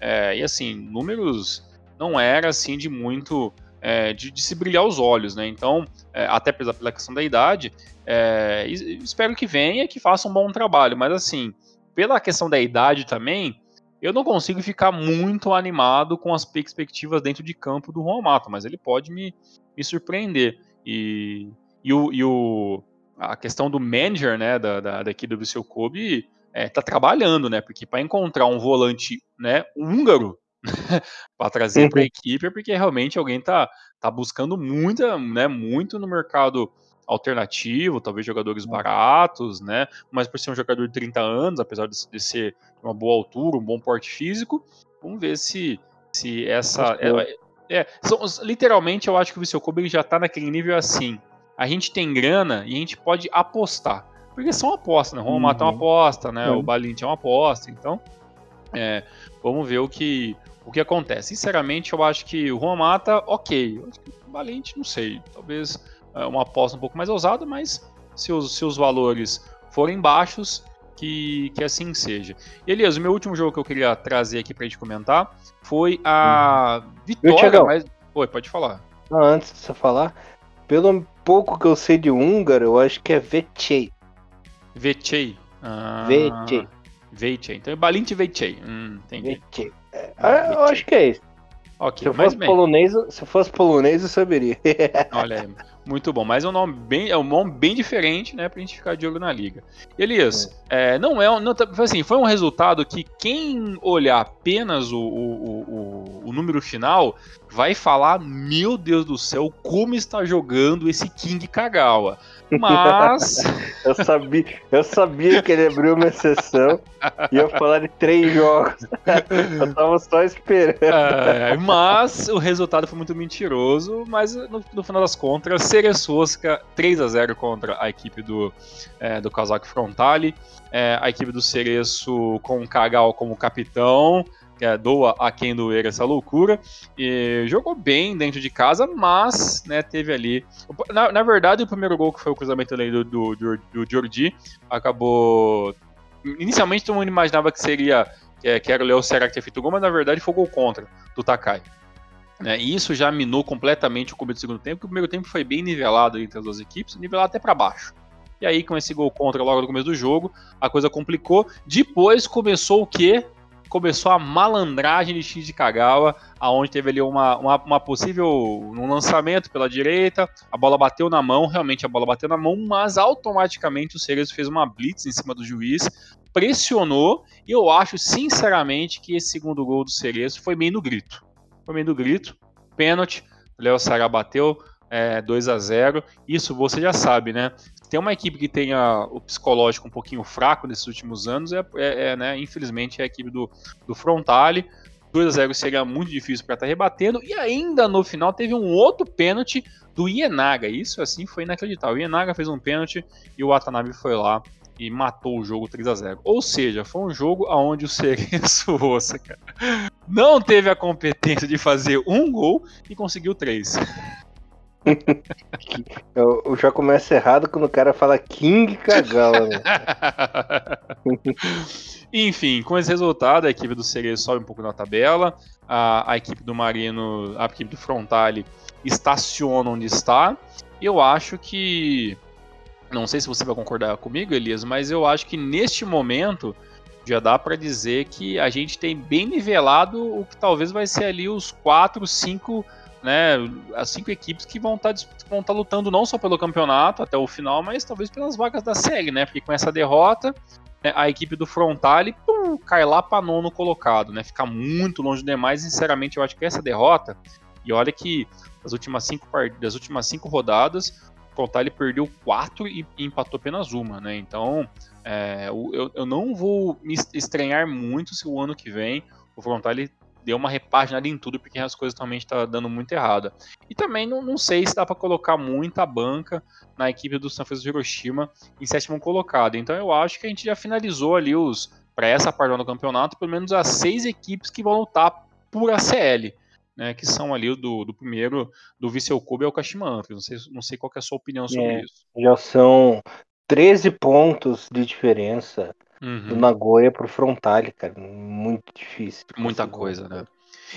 É, e assim, números não era assim de muito é, de, de, se brilhar os olhos, né? Então, é, até pela, pela questão da idade, é, espero que venha e que faça um bom trabalho. Mas assim, pela questão da idade também, eu não consigo ficar muito animado com as perspectivas dentro de campo do Juan Mato, mas ele pode me, me surpreender. E, e, o, e o, a questão do manager, né, da, da, daqui do Viseu Kobe, é, tá trabalhando, né? Porque para encontrar um volante, né, húngaro <laughs> para trazer uhum. para a equipe, é porque realmente alguém tá, tá buscando muita, né, muito no mercado alternativo, talvez jogadores uhum. baratos, né? Mas por ser um jogador de 30 anos, apesar de, de ser uma boa altura, um bom porte físico, vamos ver se, se essa. É, é, são, literalmente, eu acho que o Viseu Kobe já tá naquele nível assim. A gente tem grana e a gente pode apostar. Porque são apostas, né? O Romato uhum. é uma aposta, né? Uhum. O Balint é uma aposta. Então, é, vamos ver o que, o que acontece. Sinceramente, eu acho que o Juan Mata, ok. Eu acho que o Valente, não sei. Talvez é, uma aposta um pouco mais ousada, mas se os, se os valores forem baixos, que, que assim seja. E Elias, o meu último jogo que eu queria trazer aqui pra gente comentar foi a uhum. vitória. Mas... Oi, pode falar. Ah, antes de você falar, pelo pouco que eu sei de húngaro, eu acho que é Vecei. Vecei. Ah, Vecei. Vecei. Então é Balint Vecei. Hum, entendi. Vecei. É, eu acho que é isso. Ok, se, fosse polonês, se fosse polonês, eu saberia. <laughs> Olha aí, muito bom. Mas é um nome bem, é um nome bem diferente, né, pra gente ficar de olho na liga. Elias, é. É, não é, não, tá, assim, foi um resultado que quem olhar apenas o, o, o, o número final vai falar, meu Deus do céu, como está jogando esse King Kagawa. Mas. <laughs> eu, sabia, eu sabia que ele abriu uma exceção e ia falar de três jogos. <laughs> eu tava só esperando. É, mas o resultado foi muito mentiroso. Mas no, no final das contas, Ceresosca 3 a 0 contra a equipe do, é, do Kazakh Frontale. É, a equipe do Cereço com o Kagal como capitão é, doa a quem doer essa loucura. E jogou bem dentro de casa, mas né, teve ali. Na, na, verdade, o primeiro gol que foi o cruzamento ali do, do, do, do Jordi acabou. Inicialmente todo mundo imaginava que seria que, que era o Léo Serra que tinha feito o gol, mas na verdade foi gol contra do Takai. Né, e isso já minou completamente o começo do segundo tempo, porque o primeiro tempo foi bem nivelado entre as duas equipes, nivelado até para baixo. E aí, com esse gol contra logo no começo do jogo, a coisa complicou. Depois começou o quê? começou a malandragem de X de Kagawa, aonde teve ali uma, uma, uma, possível um lançamento pela direita, a bola bateu na mão, realmente a bola bateu na mão, mas automaticamente o Cerezo fez uma blitz em cima do juiz, pressionou, e eu acho sinceramente que esse segundo gol do Cerezo foi meio no grito. Meio no grito, pênalti, Léo Sara bateu, é, 2 a 0 Isso você já sabe, né? tem uma equipe que tenha o psicológico um pouquinho fraco nesses últimos anos, é, é, é né, infelizmente é a equipe do, do Frontale. 2 a 0 seria muito difícil para estar tá rebatendo. E ainda no final teve um outro pênalti do Ienaga. Isso assim foi inacreditável. O Ienaga fez um pênalti e o Watanabe foi lá e matou o jogo 3 a 0 Ou seja, foi um jogo onde o Cereço <laughs> Ossa, cara, não teve a competência de fazer um gol e conseguiu três. <laughs> eu, eu, já começo errado quando o cara fala King Kagawa. Né? <laughs> Enfim, com esse resultado, a equipe do Cerezo sobe um pouco na tabela. A, a equipe do Marino, a equipe do Frontale estaciona onde está. Eu acho que. Não sei se você vai concordar comigo, Elias, mas eu acho que neste momento já dá para dizer que a gente tem bem nivelado o que talvez vai ser ali os 4, 5 né, as cinco equipes que vão estar tá, tá lutando não só pelo campeonato até o final, mas talvez pelas vagas da série, né? Porque com essa derrota, né, a equipe do Frontale pum, cai lá para nono colocado, né? Fica muito longe demais. Sinceramente, eu acho que essa derrota, e olha que das últimas cinco, das últimas cinco rodadas, o Frontale perdeu quatro e, e empatou apenas uma, né? Então, é, eu, eu não vou me estranhar muito se o ano que vem o Frontale deu uma repaginada em tudo, porque as coisas realmente estão tá dando muito errado. E também não, não sei se dá para colocar muita banca na equipe do San Francisco Hiroshima em sétimo colocado. Então eu acho que a gente já finalizou ali os para essa parte do campeonato, pelo menos as seis equipes que vão lutar por ACL. Né, que são ali do, do primeiro, do Vissel Kobe ao Kashima Antlers. Não sei, não sei qual é a sua opinião sobre é, isso. Já são 13 pontos de diferença uhum. do Nagoya pro Frontale, cara. Muito difícil. Muita coisa, né?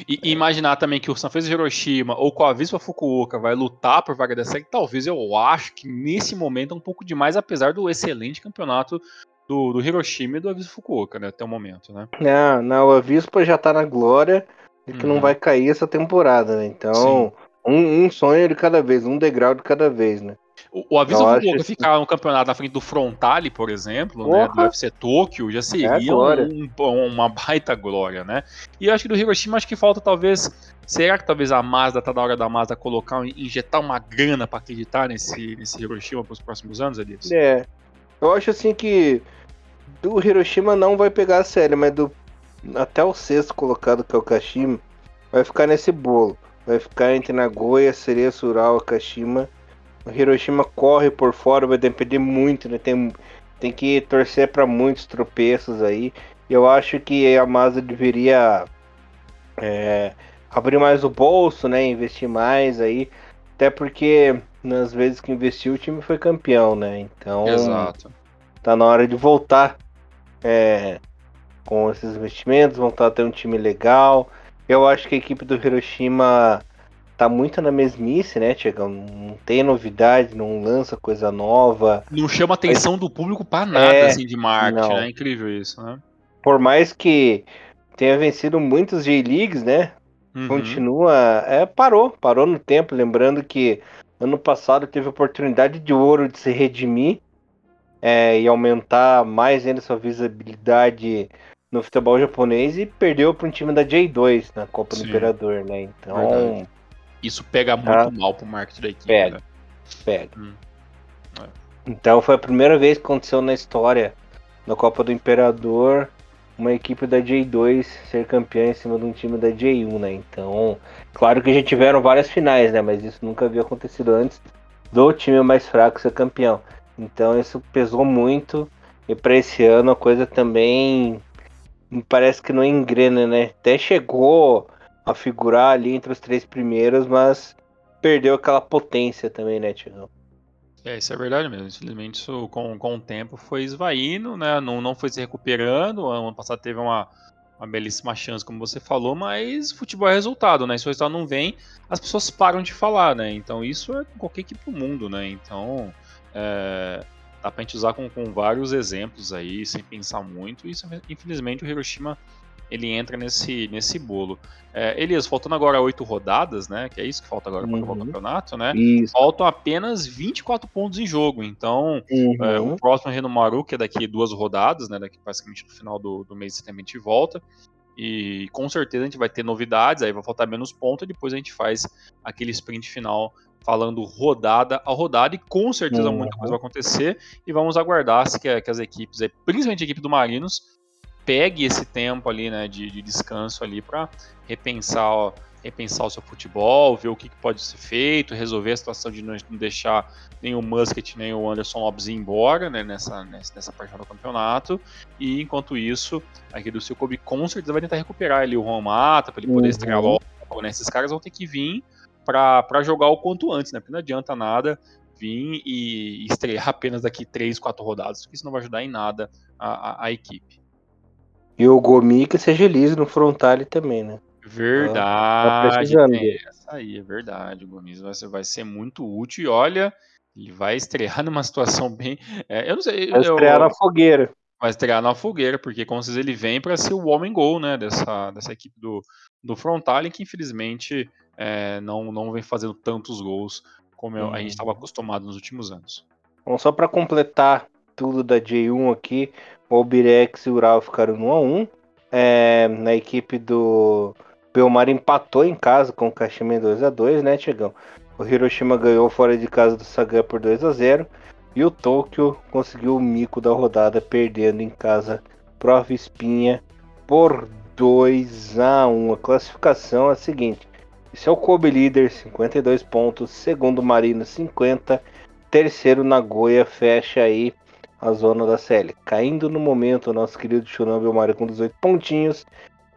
E, e, imaginar também que o San Francisco Hiroshima ou com a Vispa Fukuoka vai lutar por vaga da série, talvez eu acho que nesse momento é um pouco demais, apesar do excelente campeonato do, do Hiroshima e do Avispa Fukuoka, né, até o momento, né? Não, não, o Avispa já tá na glória e que uhum. não vai cair essa temporada, né? Então, um, um sonho de cada vez, um degrau de cada vez, né? O, o aviso do Boca ficar no campeonato na frente do Frontale, por exemplo, né, do UFC Tóquio, já seria é um, uma baita glória, né? E eu acho que do Hiroshima, acho que falta talvez. Será que talvez a Mazda tá na hora da Mazda colocar, injetar uma grana para acreditar nesse, nesse Hiroshima para os próximos anos, Elias? É. Eu acho assim que do Hiroshima não vai pegar a série, mas do até o sexto colocado, que é o Kashima, vai ficar nesse bolo. Vai ficar entre Nagoya, Sereia, Sural, Kashima o Hiroshima corre por fora, vai depender muito, né? Tem, tem que torcer para muitos tropeços aí. Eu acho que a Mazda deveria é, abrir mais o bolso, né? Investir mais aí. Até porque nas vezes que investiu o time foi campeão, né? Então Exato. tá na hora de voltar é, com esses investimentos, voltar a ter um time legal. Eu acho que a equipe do Hiroshima tá muito na mesmice, né, Tiagão? Não tem novidade, não lança coisa nova. Não chama atenção Mas... do público para nada, é, assim, de marketing, né? É incrível isso, né? Por mais que tenha vencido muitos J-Leagues, né? Uhum. Continua. É, parou, parou no tempo. Lembrando que ano passado teve oportunidade de ouro de se redimir é, e aumentar mais ainda sua visibilidade no futebol japonês e perdeu para um time da J2 na Copa Sim. do Imperador, né? Então. Verdade isso pega muito ah, mal pro marketing da equipe. Pega. Né? Pega. Hum. É. Então foi a primeira vez que aconteceu na história da Copa do Imperador uma equipe da J2 ser campeã em cima de um time da J1, né? Então, claro que já tiveram várias finais, né? Mas isso nunca havia acontecido antes do time mais fraco ser campeão. Então isso pesou muito. E para esse ano a coisa também parece que não engrena, né? Até chegou a figurar ali entre os três primeiros, mas perdeu aquela potência também, né, Tiagão? É, isso é verdade mesmo. Infelizmente, isso com, com o tempo foi esvaindo, né? Não, não foi se recuperando. Ano passado teve uma, uma belíssima chance, como você falou, mas futebol é resultado, né? Se o resultado não vem, as pessoas param de falar, né? Então isso é qualquer equipe do mundo, né? Então é, dá pra gente usar com, com vários exemplos aí, sem pensar muito. E infelizmente, o Hiroshima ele entra nesse, nesse bolo. É, Elias, faltando agora oito rodadas, né? Que é isso que falta agora para uhum. o campeonato, né? Isso. Faltam apenas 24 pontos em jogo. Então, uhum. é, o próximo Renomaru, que é daqui duas rodadas, né? Daqui basicamente no final do, do mês de setembro a gente volta. E com certeza a gente vai ter novidades, aí vai faltar menos pontos, e depois a gente faz aquele sprint final falando rodada a rodada, e com certeza uhum. muita coisa vai acontecer, e vamos aguardar se que, que as equipes, principalmente a equipe do Marinos, pegue esse tempo ali, né, de, de descanso ali para repensar, ó, repensar o seu futebol, ver o que, que, pode ser feito, resolver a situação de não, deixar nem o Musket nem o Anderson Lopes ir embora né, nessa, nessa, nessa parte do campeonato. E enquanto isso, aqui do Silcobi com certeza vai tentar recuperar ali o Juan Mata para ele poder uhum. estrear logo. Né? Esses caras vão ter que vir para jogar o quanto antes, né? Porque não adianta nada vir e estrear <laughs> apenas daqui 3, 4 rodadas, porque isso não vai ajudar em nada a, a, a equipe. E o Gomi que seja liso no frontale também, né? Verdade. Tá precisando. Essa aí, é verdade. O Gomes vai ser, vai ser muito útil. E olha, ele vai estrear <laughs> numa situação bem. É, eu não sei. Vai estrear eu, na fogueira. Vai estrear na fogueira, porque como vocês ele vem para ser o homem gol, né? Dessa, dessa equipe do, do Frontale, que infelizmente é, não, não vem fazendo tantos gols como hum. a gente estava acostumado nos últimos anos. Bom, só para completar tudo da J1 aqui, o Albirex e o Ural ficaram no 1x1. É, na equipe do Belmar empatou em casa com o Kashima 2x2, né, Tiagão? O Hiroshima ganhou fora de casa do Sagan por 2x0. E o Tokyo conseguiu o mico da rodada, perdendo em casa pro Espinha por 2 a 1 A classificação é a seguinte: esse é o Kobe líder, 52 pontos. Segundo, Marino, 50. Terceiro, Nagoya, fecha aí a zona da CL. Caindo no momento, o nosso querido Shunambi Mario com 18 pontinhos.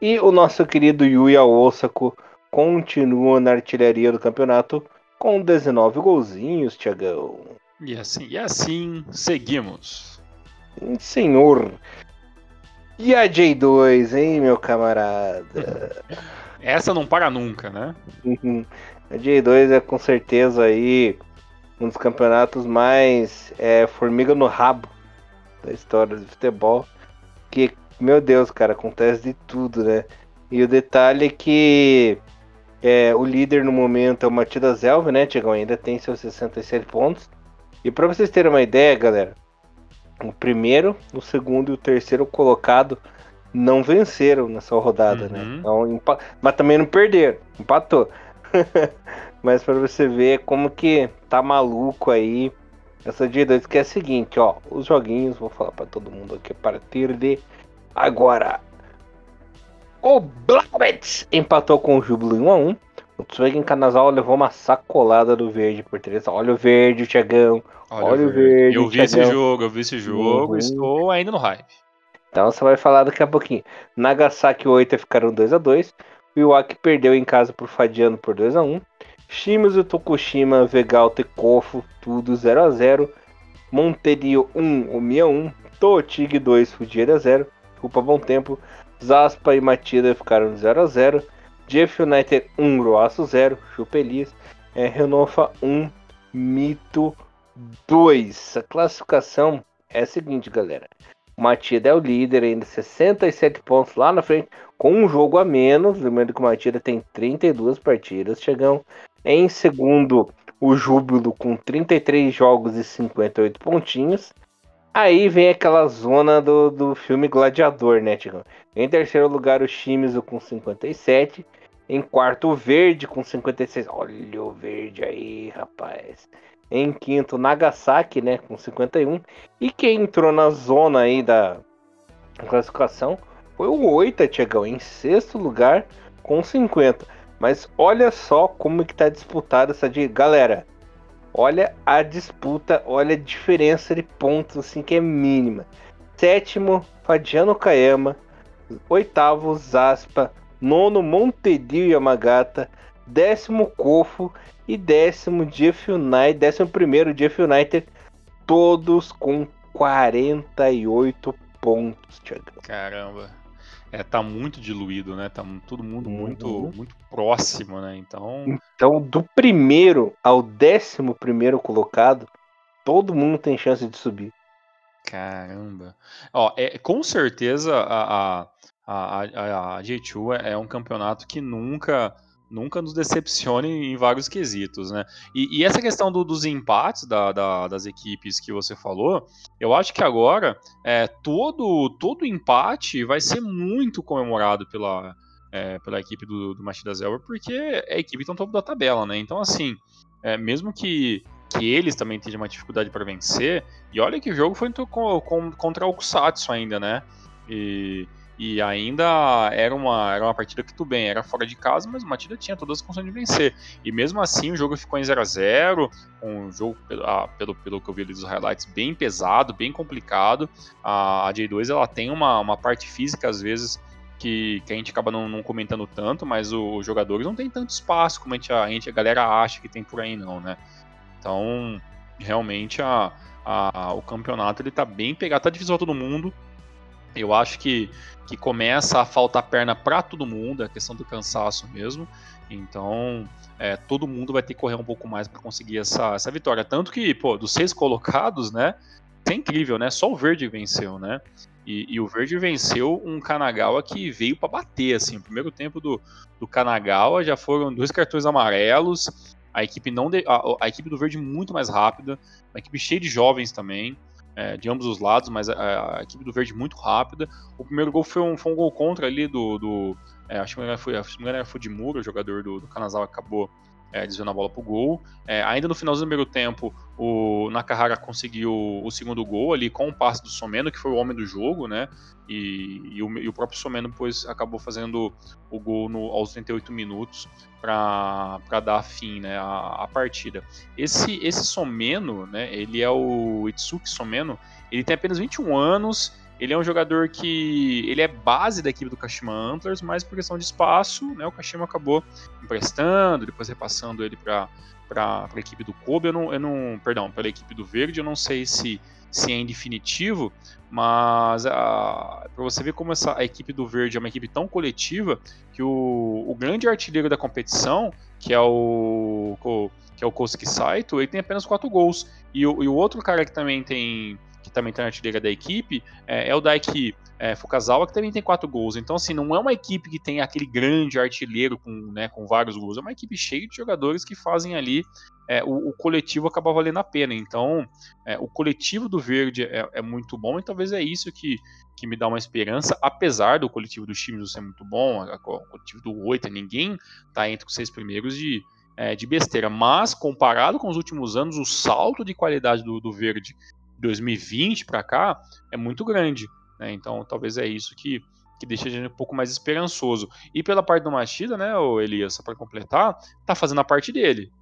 E o nosso querido Yuya Osako continua na artilharia do campeonato com 19 golzinhos, Tiagão. E assim, e assim seguimos. Senhor. E a J2, hein, meu camarada? <laughs> Essa não para nunca, né? Uhum. a J2 é com certeza aí um dos campeonatos mais é, formiga no rabo da história do futebol. Que, meu Deus, cara, acontece de tudo, né? E o detalhe é que é, o líder no momento é o Matidas Elve, né, Tiagão? Ainda tem seus 67 pontos. E para vocês terem uma ideia, galera, o primeiro, o segundo e o terceiro colocado não venceram nessa rodada, né? uhum. né? Então, mas também não perderam, empatou. <laughs> mas para você ver como que tá maluco aí essa G2, que é a seguinte, ó, os joguinhos, vou falar para todo mundo aqui a partir de agora. O Blackwitz empatou com o Júbilo em 1x1. O Tswegen Kanazawa levou uma sacolada do verde por 3 Olha o verde, Thiagão. Olha, Olha o verde. verde eu vi esse jogo, eu vi esse jogo. Uhum. Estou ainda no hype. Então você vai falar daqui a pouquinho. Nagasaki e Oita ficaram 2 x 2 O Iwaki perdeu em casa por Fadiano por 2 x 1 Shimizu, Tokushima, Vegalta e Kofo, tudo 0 x 0 Monterio 1, Omiya 1. Totig 2, Fujieda 0. Culpa bom tempo. Zaspa e Matida ficaram 0 x 0 Jeff United 1, Roaço 0. Chupelias. É, Renofa 1, Mito 2. A classificação é a seguinte, galera. O Matida é o líder, ainda 67 pontos lá na frente, com um jogo a menos. Lembrando que o Matida tem 32 partidas. Chegam em segundo, o Júbilo com 33 jogos e 58 pontinhos. Aí vem aquela zona do, do filme Gladiador, né, Tigão? Em terceiro lugar, o Shimizu com 57. Em quarto, o Verde com 56. Olha o Verde aí, rapaz. Em quinto, Nagasaki, né, com 51. E quem entrou na zona aí da classificação foi o Oita, Tiagão, em sexto lugar com 50. Mas olha só como que tá disputada essa de galera. Olha a disputa, olha a diferença de pontos assim que é mínima. Sétimo, Fadiano Kayama. Oitavo, Zaspa. Nono, Montedio Yamagata. Décimo, Kofo. E décimo, Jeff United. Décimo primeiro, Jeff United. Todos com 48 pontos, Thiago. Caramba é, tá muito diluído, né? Tá todo mundo muito, uhum. muito próximo, né? Então. Então, do primeiro ao décimo primeiro colocado, todo mundo tem chance de subir. Caramba. Ó, é, com certeza a, a, a, a, a J2 é, é um campeonato que nunca nunca nos decepcione em vários quesitos, né? E, e essa questão do, dos empates da, da, das equipes que você falou, eu acho que agora é, todo, todo empate vai ser muito comemorado pela, é, pela equipe do, do Machida Zelber, porque é a equipe está no topo da tabela, né? Então, assim, é, mesmo que, que eles também tenham uma dificuldade para vencer, e olha que o jogo foi contra o Kusatsu ainda, né? E, e ainda era uma, era uma partida que tudo bem, era fora de casa, mas o Matilda tinha todas as condições de vencer. E mesmo assim o jogo ficou em 0 a 0 um jogo, ah, pelo, pelo que eu vi dos highlights, bem pesado, bem complicado. A, a J2 ela tem uma, uma parte física, às vezes, que, que a gente acaba não, não comentando tanto, mas os jogadores não tem tanto espaço como a gente, a, gente, a galera acha que tem por aí, não, né? Então, realmente, a, a, o campeonato ele tá bem pegado, tá difícil pra todo mundo. Eu acho que, que começa a faltar perna para todo mundo, é questão do cansaço mesmo. Então, é, todo mundo vai ter que correr um pouco mais para conseguir essa, essa vitória. Tanto que, pô, dos seis colocados, né? É incrível, né? Só o Verde venceu, né? E, e o Verde venceu um Kanagawa que veio para bater, assim. O primeiro tempo do, do Kanagawa já foram dois cartões amarelos. A equipe não de, a, a equipe do Verde muito mais rápida, uma equipe cheia de jovens também é, de ambos os lados, mas a, a, equipe do Verde muito rápida. O primeiro gol foi um, foi um gol contra ali do. do é, acho que foi, foi de Muro, o jogador do, do Kanazawa acabou é, desviando a bola pro gol. É, ainda no finalzinho do primeiro tempo, o Nakahara conseguiu o segundo gol ali com o passe do Someno, que foi o homem do jogo, né? E, e, o, e o, próprio Someno depois acabou fazendo o gol no, aos 38 minutos para dar fim né, à, à, partida. Esse, esse Someno, né, ele é o Itsuki Someno, ele tem apenas 21 anos, ele é um jogador que ele é base da equipe do Kashima Antlers, mas por questão de espaço, né, o Kashima acabou emprestando, depois repassando ele para para a equipe do Kobe, eu não, eu não perdão, pela equipe do Verde, eu não sei se se é em definitivo, mas para você ver como essa a equipe do Verde é uma equipe tão coletiva que o, o grande artilheiro da competição, que é o que é o Kosuke Saito, ele tem apenas quatro gols. E o, e o outro cara que também tem também está na artilheira da equipe, é, é o Daiki é, Fukazawa, que também tem quatro gols. Então, assim, não é uma equipe que tem aquele grande artilheiro com, né, com vários gols, é uma equipe cheia de jogadores que fazem ali é, o, o, coletivo acabar valendo a pena. Então, é, o coletivo do Verde é, é, muito bom e talvez é isso que, que me dá uma esperança, apesar do coletivo do Chimes ser muito bom, o coletivo do Oita, ninguém tá entre os seis primeiros de, é, de besteira, mas comparado com os últimos anos, o salto de qualidade do, do Verde 2020 para cá é muito grande. Né? Então, talvez é isso que, que deixa a gente um pouco mais esperançoso. E pela parte do Machida, né, o Elias, só para completar, tá fazendo a parte dele.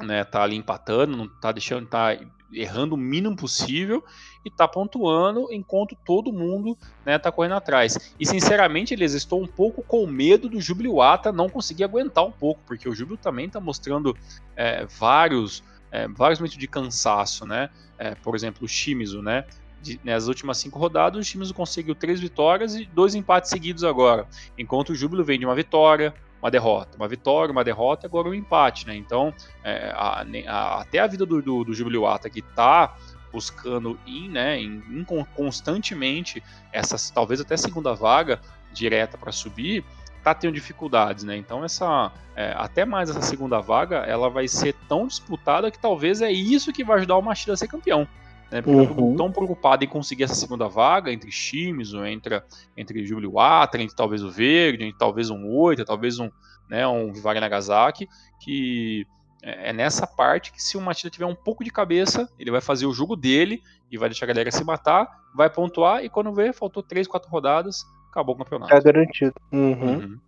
Né, tá ali empatando, não tá deixando, tá errando o mínimo possível e tá pontuando enquanto todo mundo né, tá correndo atrás. E sinceramente, eles estou um pouco com medo do Júbilo Ata não conseguir aguentar um pouco, porque o Júbilo também tá mostrando é, vários é, vários momentos de cansaço, né? É, por exemplo, o Shimizu, né? De, nas últimas cinco rodadas, o Shimizu conseguiu três vitórias e dois empates seguidos agora, enquanto o Júbilo vem de uma vitória, uma derrota, uma vitória, uma derrota, agora um empate, né? Então, é, a, a, até a vida do, do, do Júbilo Ata, que está buscando ir, né, em, em, constantemente essas, talvez até segunda vaga direta para subir, tá tendo dificuldades, né? Então essa é, até mais essa segunda vaga, ela vai ser tão disputada que talvez é isso que vai ajudar o Machida a ser campeão. Né? Porque uhum. tão preocupado em conseguir essa segunda vaga entre Shimizu, entre, entre Júlio Atra, entre talvez o Verde, entre talvez um Oita, talvez um, né, um Vivari Nagasaki, que é, é nessa parte que se o Machida tiver um pouco de cabeça, ele vai fazer o jogo dele e vai deixar a galera se matar, vai pontuar e quando vê, faltou 3, 4 rodadas, acabou o campeonato. Tá garantido. Uhum. Uhum.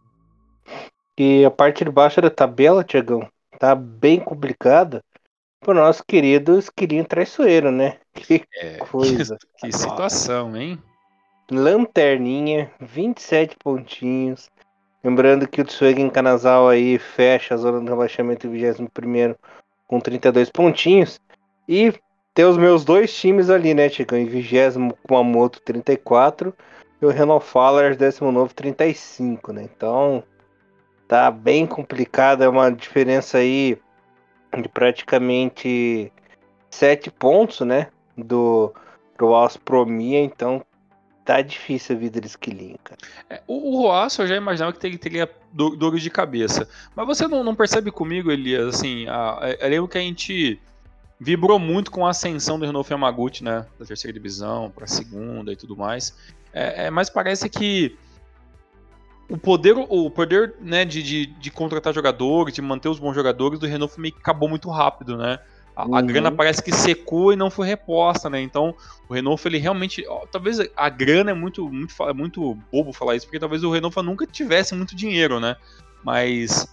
E a parte de baixo da tabela, Tiagão, tá bem complicada pro nosso querido esquilinho traiçoeiro, né? Que é, <laughs> coisa. Que, que situação, hein? Lanterninha, 27 pontinhos. Lembrando que o Tsuegen Kanazal aí fecha a zona do rebaixamento em 21 com 32 pontinhos. E tem os meus dois times ali, né, Tiagão? Em 20 com a Moto 34 e o Renault Fallers 19 35, né? Então tá bem complicado, é uma diferença aí de praticamente 7 pontos, né? Do pro Aspromia, então tá difícil a vida de esquilinho. É, o, o Roaço eu já imaginava que teria, teria dores de cabeça. Mas você não, não percebe comigo, Elias, assim, a, a, eu lembro que a gente vibrou muito com a ascensão do Renault Yamaguchi, né? Da terceira divisão para segunda e tudo mais. É, é, mas parece que o poder, o poder né, de, de, de, contratar jogadores, de manter os bons jogadores do Renault meio que acabou muito rápido, né? A, uhum. a, grana parece que secou e não foi reposta, né? Então, o Renault, ele realmente. Ó, talvez a grana é muito, muito, é muito bobo falar isso, porque talvez o Renault nunca tivesse muito dinheiro, né? Mas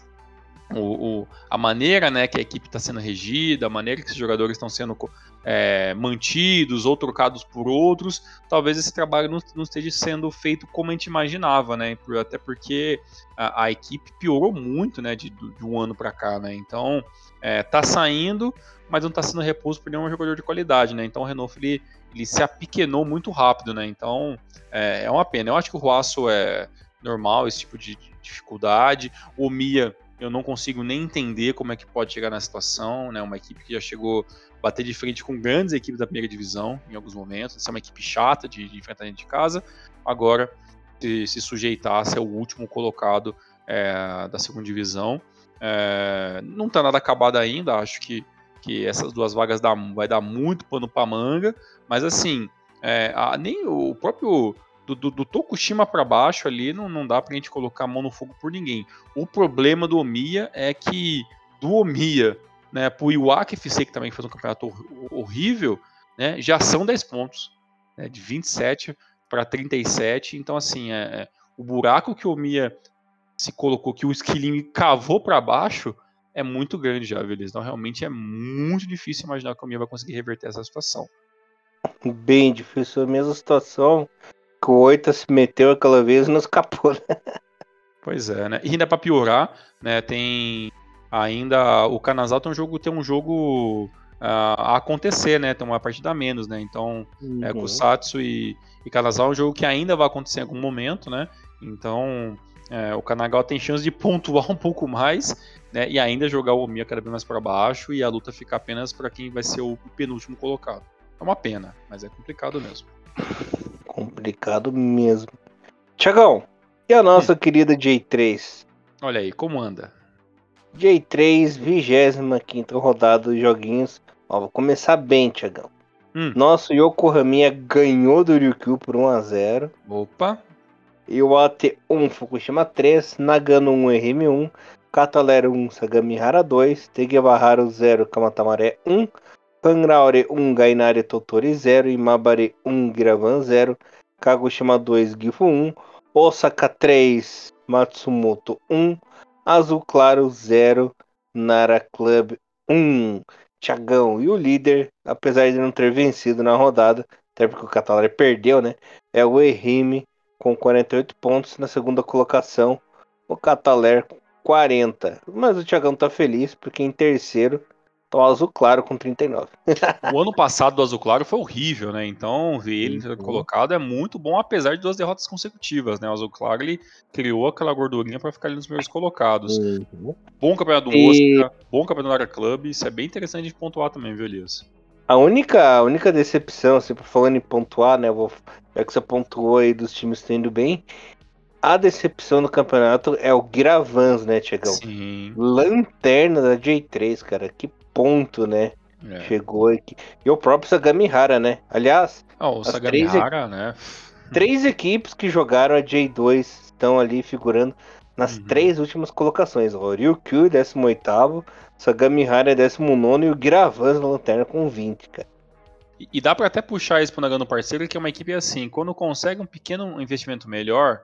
o, o, a maneira né, que a equipe está sendo regida, a maneira que os jogadores estão sendo é, mantidos ou trocados por outros, talvez esse trabalho não, não, esteja sendo feito como a gente imaginava, né? Até porque a, a equipe piorou muito, né, de, de um ano para cá, né? Então, é, tá saindo, mas não está sendo repouso por nenhum jogador de qualidade, né? Então, o Renault ele, ele se apequenou muito rápido, né? Então, é, é uma pena. Eu acho que o Ruaço é normal esse tipo de, de dificuldade. O Mia eu não consigo nem entender como é que pode chegar na situação, né? Uma equipe que já chegou bater de frente com grandes equipes da primeira divisão em alguns momentos. Essa é uma equipe chata de, de enfrentamento de casa. Agora se, se sujeitar a ser o último colocado é, da segunda divisão. É, não está nada acabado ainda. Acho que, que essas duas vagas dá, vai dar muito pano para manga. Mas assim, é, a, nem o próprio do, do, do Tokushima para baixo ali não, não dá pra gente colocar a mão no fogo por ninguém. O problema do Omiya é que do Omiya né, pro Iwaki FC, que também fez um campeonato horrível, né, já são 10 pontos, né, de 27 para 37. Então, assim, é, é, o buraco que o Omiya se colocou, que o Skilling cavou para baixo, é muito grande já, viu, Então, realmente é muito difícil imaginar que o Omiya vai conseguir reverter essa situação. Bem difícil. A mesma situação que o Oita se meteu aquela vez e não escapou, né? Pois é, né? E ainda para piorar, né, tem ainda o Canasal tem um jogo tem um jogo uh, a acontecer, né? Tem uma partida a menos, né? Então, é, uhum. é, Kusatsu e, e Kanagawa é um jogo que ainda vai acontecer em algum momento, né? Então, é, o Kanagawa tem chance de <laughs> pontuar um pouco mais, né? E ainda jogar o Omiya cada vez mais para baixo e a luta ficar apenas para quem vai ser o penúltimo colocado. É uma pena, mas é complicado mesmo. Complicado mesmo. Tiagão, e a nossa hum. querida J3? Olha aí, como anda? J3, 25 rodada dos joguinhos. Ó, vou começar bem, Tiagão. Hum. Nosso Yokohama ganhou do Ryukyu por 1x0. Opa! E o AT1 Fukushima 3, Nagano 1 RM1, Katalera 1 Sagamihara 2, Tegebaharu 0 Kamatamare 1, Pangraure 1 Gainari Totori 0 e Mabare 1 Giravan 0, Kagoshima 2 Gifu 1, Osaka 3 Matsumoto 1, Azul Claro 0, Nara Club 1. Tiagão e o líder, apesar de não ter vencido na rodada, até porque o Catalari perdeu, né? É o Erime com 48 pontos na segunda colocação. O Cataler 40. Mas o Tiagão tá feliz porque em terceiro o Azul Claro com 39. <laughs> o ano passado do Azul Claro foi horrível, né? Então, ver ele uhum. colocado é muito bom, apesar de duas derrotas consecutivas, né? O Azul Claro ele criou aquela gordurinha para ficar ali nos primeiros colocados. Uhum. Bom campeonato do e... Oscar, bom campeonato do Área Club, isso é bem interessante de pontuar também, viu, Elias? A única, a única decepção, assim, falando em pontuar, né? Vou, já que você pontuou aí dos times tendo bem, a decepção do campeonato é o Gravans, né, Tiagão? Sim. Lanterna da J3, cara. Que ponto, né? É. Chegou aqui. E o próprio Sagamihara, né? Aliás, oh, o Sagamihara, três, né? Três equipes que jogaram a J2 estão ali figurando nas uhum. três últimas colocações. O Ryukyu, 18, Sagamihara, 19 e o Giravans na lanterna com 20, cara. E, e dá para até puxar isso pro Nagano parceiro, que é uma equipe assim, quando consegue um pequeno investimento melhor,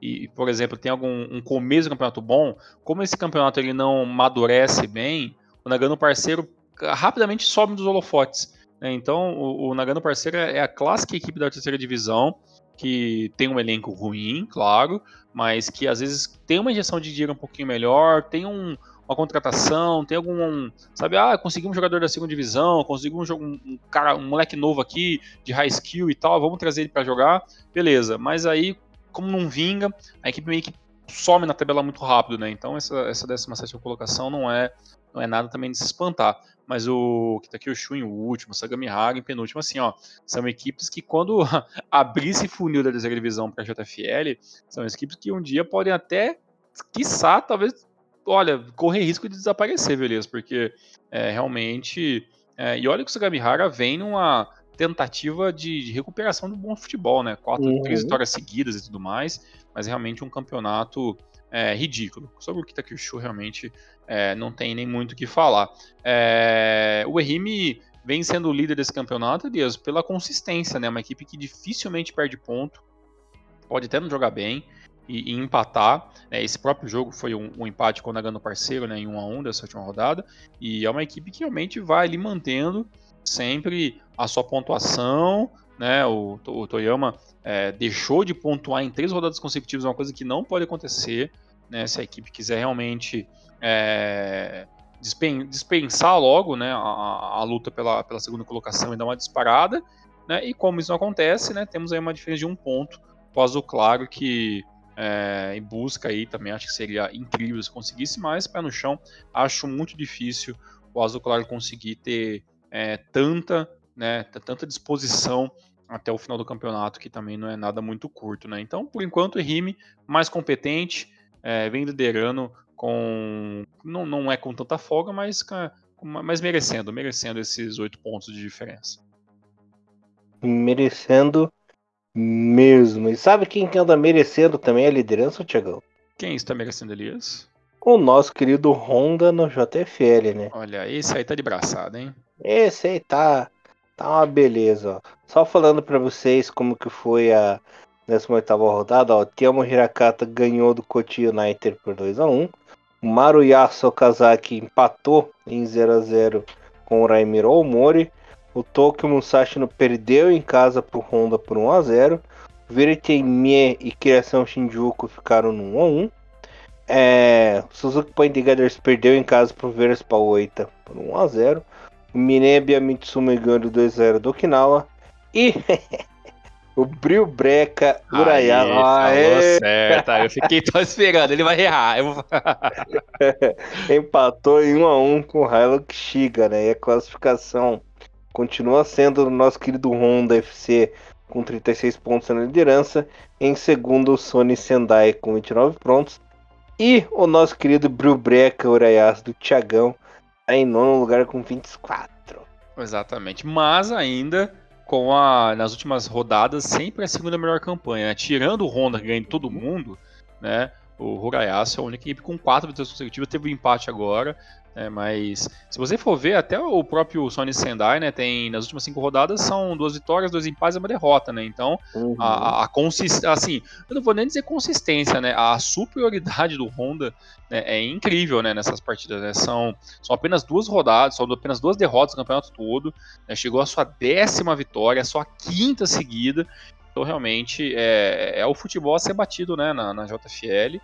e, por exemplo, tem algum um começo do campeonato bom, como esse campeonato ele não amadurece bem, o Nagano parceiro rapidamente sobe dos holofotes. Né? Então, o, o, Nagano parceiro é a clássica equipe da terceira divisão, que tem um elenco ruim, claro, mas que às vezes tem uma injeção de dinheiro um pouquinho melhor, tem um, uma contratação, tem algum, sabe, ah, consegui um jogador da segunda divisão, consegui um, um, um, cara, um moleque novo aqui de high skill e tal, vamos trazer ele para jogar, beleza. Mas aí, como não vinga, a equipe meio que some na tabela muito rápido, né? Então essa, essa 17 colocação não é não é nada também de se espantar. Mas o Kitakyushu em último, o Sagamihara em penúltimo, assim, ó, são equipes que quando <laughs> abrir esse funil da terceira divisão para a JFL, são equipes que um dia podem até, quiçá, talvez, olha, correr risco de desaparecer, beleza? Porque é, realmente. É, e olha que o Sagamihara vem numa tentativa de, de recuperação do bom futebol, né? Quatro, uhum. três vitórias seguidas e tudo mais, mas realmente um campeonato é, ridículo. Sobre o Kitakyushu, realmente é, não tem nem muito o que falar. É, o Erime vem sendo o líder desse campeonato, Elias, pela consistência, né? Uma equipe que dificilmente perde ponto, pode até não jogar bem e, e empatar. Né? Esse próprio jogo foi um, um, empate com o Nagano parceiro, né? Em 1 a 1 dessa última rodada. E é uma equipe que realmente vai ali mantendo sempre a sua pontuação, né? O, o Toyama é, deixou de pontuar em três rodadas consecutivas, uma coisa que não pode acontecer, né? Se a equipe quiser realmente é, dispensar logo né, a, a, luta pela, pela segunda colocação e dar uma disparada. Né, e como isso não acontece, né, temos aí uma diferença de um ponto. O Azul Claro que é, em busca aí também acho que seria incrível se conseguisse, mas pé no chão acho muito difícil o Azul Claro conseguir ter é, tanta, né, tanta disposição até o final do campeonato, que também não é nada muito curto. Né? Então, por enquanto, o Rime mais competente, é, vem liderando com. Não, não é com tanta folga, mas, mas merecendo, merecendo esses oito pontos de diferença. Merecendo mesmo. E sabe quem que anda merecendo também a liderança, Tiagão? Quem está merecendo, Elias? o nosso querido Honda no JFL, né? Olha, esse aí tá de braçada, hein? Esse aí tá, tá uma beleza, ó. Só falando para vocês como que foi a 18ª rodada, ó. O Tiamo Hirakata ganhou do Koti United por 2 a 1 O Maruyasu Okazaki empatou em 0 a 0 com o Raimiro Omori. O Tokyo Musashi perdeu em casa pro Honda por 1 a 0 Verite Mie e Criação Shinjuku ficaram no 1 a 1 é, Suzuki Point Gators perdeu em casa pro Verspa 8 por 1 a 0 O Minebia Mitsumi ganhou 2 a 0 do Okinawa. E <laughs> o Brio Breca Urayama. Falou certo, eu fiquei só esperando, ele vai errar. <laughs> <laughs> Empatou em 1 a 1 com o Hilux Shiga, né? E a classificação continua sendo o nosso querido Honda FC com 36 pontos na liderança. Em segundo, o Sony Sendai com 29 pontos. E o nosso querido Brubreca Urayas do Thiagão tá em nono lugar com 24. Exatamente. Mas ainda com a nas últimas rodadas sempre a segunda melhor campanha. Né? Tirando o Honda que ganha de todo mundo, né? O Hurayasu é a única equipe com quatro vitórias consecutivas, teve um empate agora, é, mas se você for ver, até o próprio Sony Sendai, né, tem nas últimas cinco rodadas são duas vitórias, dois empates e uma derrota, né? Então, uhum. a, a consistência, assim, eu não vou nem dizer consistência, né? A superioridade do Honda né, é incrível, né, nessas partidas, né? São, são apenas duas rodadas, são apenas duas derrotas no campeonato todo, né? Chegou a sua décima vitória, a sua quinta seguida. Então, realmente, é, é o futebol a ser batido, né, na, na JFL.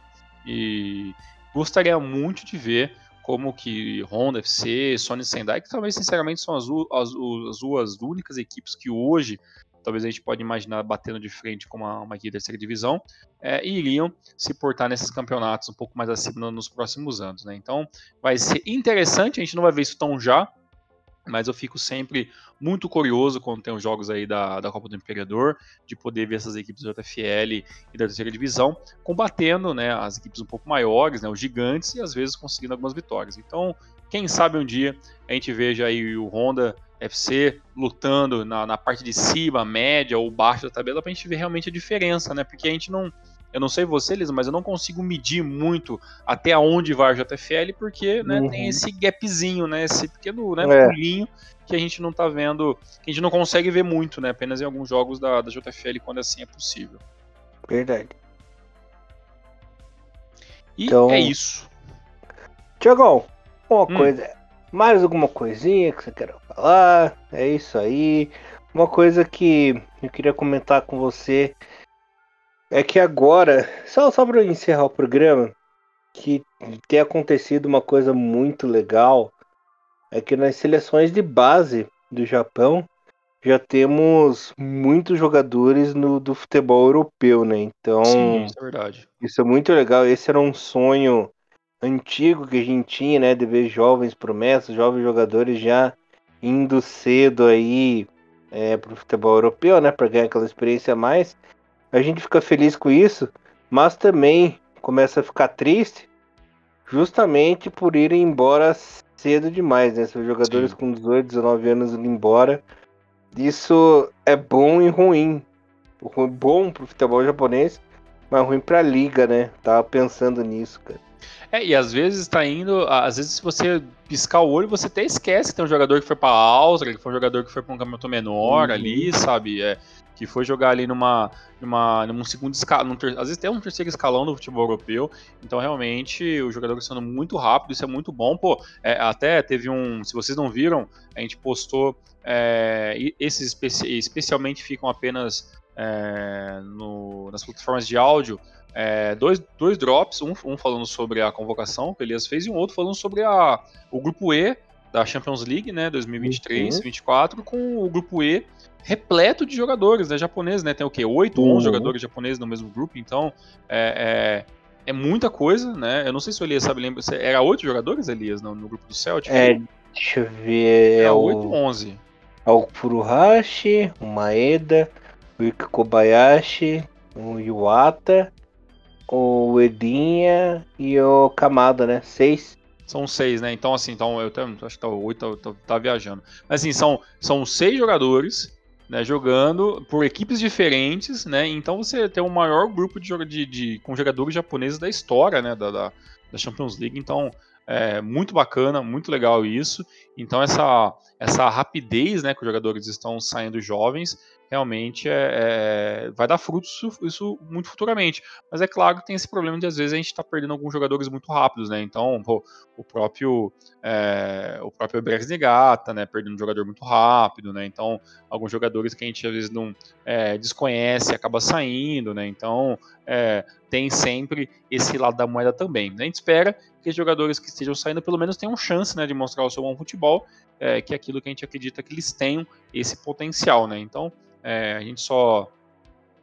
E gostaria muito de ver como que Honda FC, Sony Sendai, que talvez sinceramente são as, as, as duas únicas equipes que hoje talvez a gente pode imaginar batendo de frente com uma, uma equipe da terceira divisão, é, e iriam se portar nesses campeonatos um pouco mais acima nos próximos anos. Né? Então vai ser interessante, a gente não vai ver isso tão já, mas eu fico sempre muito curioso quando tem os jogos aí da, da Copa do Imperador, de poder ver essas equipes da JFL e da terceira divisão combatendo né, as equipes um pouco maiores, né, os gigantes, e às vezes conseguindo algumas vitórias. Então, quem sabe um dia a gente veja aí o Honda FC lutando na, na parte de cima, média ou baixa da tabela, para a gente ver realmente a diferença, né? Porque a gente não eu não sei vocês, mas eu não consigo medir muito até onde vai a JFL, porque né, uhum. tem esse gapzinho, né? Esse pequeno né, é. pulinho que a gente não tá vendo, que a gente não consegue ver muito, né? Apenas em alguns jogos da, da JFL quando assim é possível. Verdade. E então... é isso. Tiagão, uma hum. coisa. Mais alguma coisinha que você queira falar? É isso aí. Uma coisa que eu queria comentar com você é que agora, só, só para encerrar o programa, que tem acontecido uma coisa muito legal é que nas seleções de base do Japão já temos muitos jogadores no, do futebol europeu, né? Então, Sim, isso é verdade. Isso é muito legal. Esse era um sonho antigo que a gente tinha, né? De ver jovens promessas, jovens jogadores já indo cedo aí é, para o futebol europeu, né? Para ganhar aquela experiência a mais a gente fica feliz com isso, mas também começa a ficar triste justamente por irem embora cedo demais, né? São jogadores Sim. com 18, 19 anos indo embora. Isso é bom e ruim. Bom pro futebol japonês, mas ruim pra liga, né? Tava pensando nisso, cara. É, e às vezes tá indo. Às vezes, se você piscar o olho, você até esquece que tem um jogador que foi pra Áustria, que foi um jogador que foi pra um campeonato menor uhum. ali, sabe? É, que foi jogar ali numa, numa, num segundo escalão, às vezes até um terceiro escalão do futebol europeu. Então, realmente, o jogador sendo muito rápido, isso é muito bom. Pô, é, até teve um. Se vocês não viram, a gente postou. É, esses especi especialmente ficam apenas é, no, nas plataformas de áudio. É, dois, dois drops, um, um, falando sobre a convocação que o Elias fez e um outro falando sobre a, o grupo E da Champions League, né, 2023-2024, uhum. com o grupo E repleto de jogadores, né, japoneses, né, tem o quê? 8, uhum. 11 jogadores japoneses no mesmo grupo, então é, é, é, muita coisa, né, eu não sei se o Elias sabe, lembra, era 8 jogadores, Elias, no, no grupo do Celtic? É, deixa eu ver... É 8 ou 11? É o Furuhashi, o Maeda, o Ike Kobayashi, o Iwata, o Edinha e o Kamada, né, 6. São seis, né? Então, assim, então eu acho que tá oito, tá, tá, viajando. Mas assim, são, são seis jogadores né, jogando por equipes diferentes, né? Então você tem o maior grupo de, de, de com jogadores japoneses da história, né, da, da, da Champions League. Então é muito bacana, muito legal isso. Então essa essa rapidez, né, que os jogadores estão saindo jovens, realmente é, é, vai dar frutos isso, isso, muito futuramente. Mas é claro que tem esse problema de às vezes a gente está perdendo alguns jogadores muito rápidos, né? Então, pô, o próprio é, o próprio Negata, né, perdendo um jogador muito rápido, né? Então, alguns jogadores que a gente às vezes não é, desconhece acaba saindo, né? Então, é, tem sempre esse lado da moeda também. Né? A gente espera que jogadores que estejam saindo pelo menos tenham chance, né, de mostrar o seu bom futebol, é, que é aquilo que a gente acredita que eles tenham esse potencial, né? Então, é, a gente só,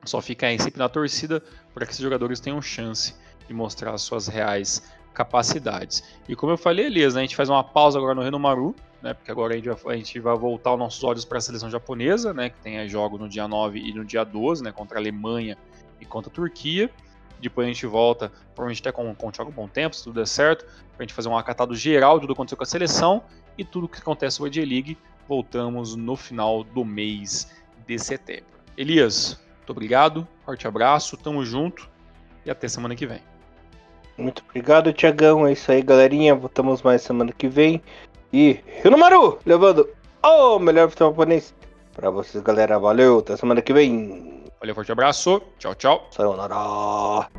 só fica aí sempre na torcida para que esses jogadores tenham chance de mostrar as suas reais capacidades. E como eu falei, Elias, né, a gente faz uma pausa agora no Renomaru, né, porque agora a gente, vai, a gente vai voltar os nossos olhos para a seleção japonesa, né, que tem jogos no dia 9 e no dia 12, né, contra a Alemanha e contra a Turquia. Depois a gente volta, provavelmente até com, com o Thiago Bom Tempo, se tudo der certo, para a gente fazer um acatado geral de tudo que aconteceu com a seleção e tudo que acontece com a J-League. Voltamos no final do mês de setembro. Elias, muito obrigado, forte abraço, tamo junto e até semana que vem. Muito obrigado, Tiagão. É isso aí, galerinha. Voltamos mais semana que vem. E Maru levando o melhor futebol japonês pra vocês, galera. Valeu, até semana que vem. Valeu, forte abraço. Tchau, tchau. Sayonara.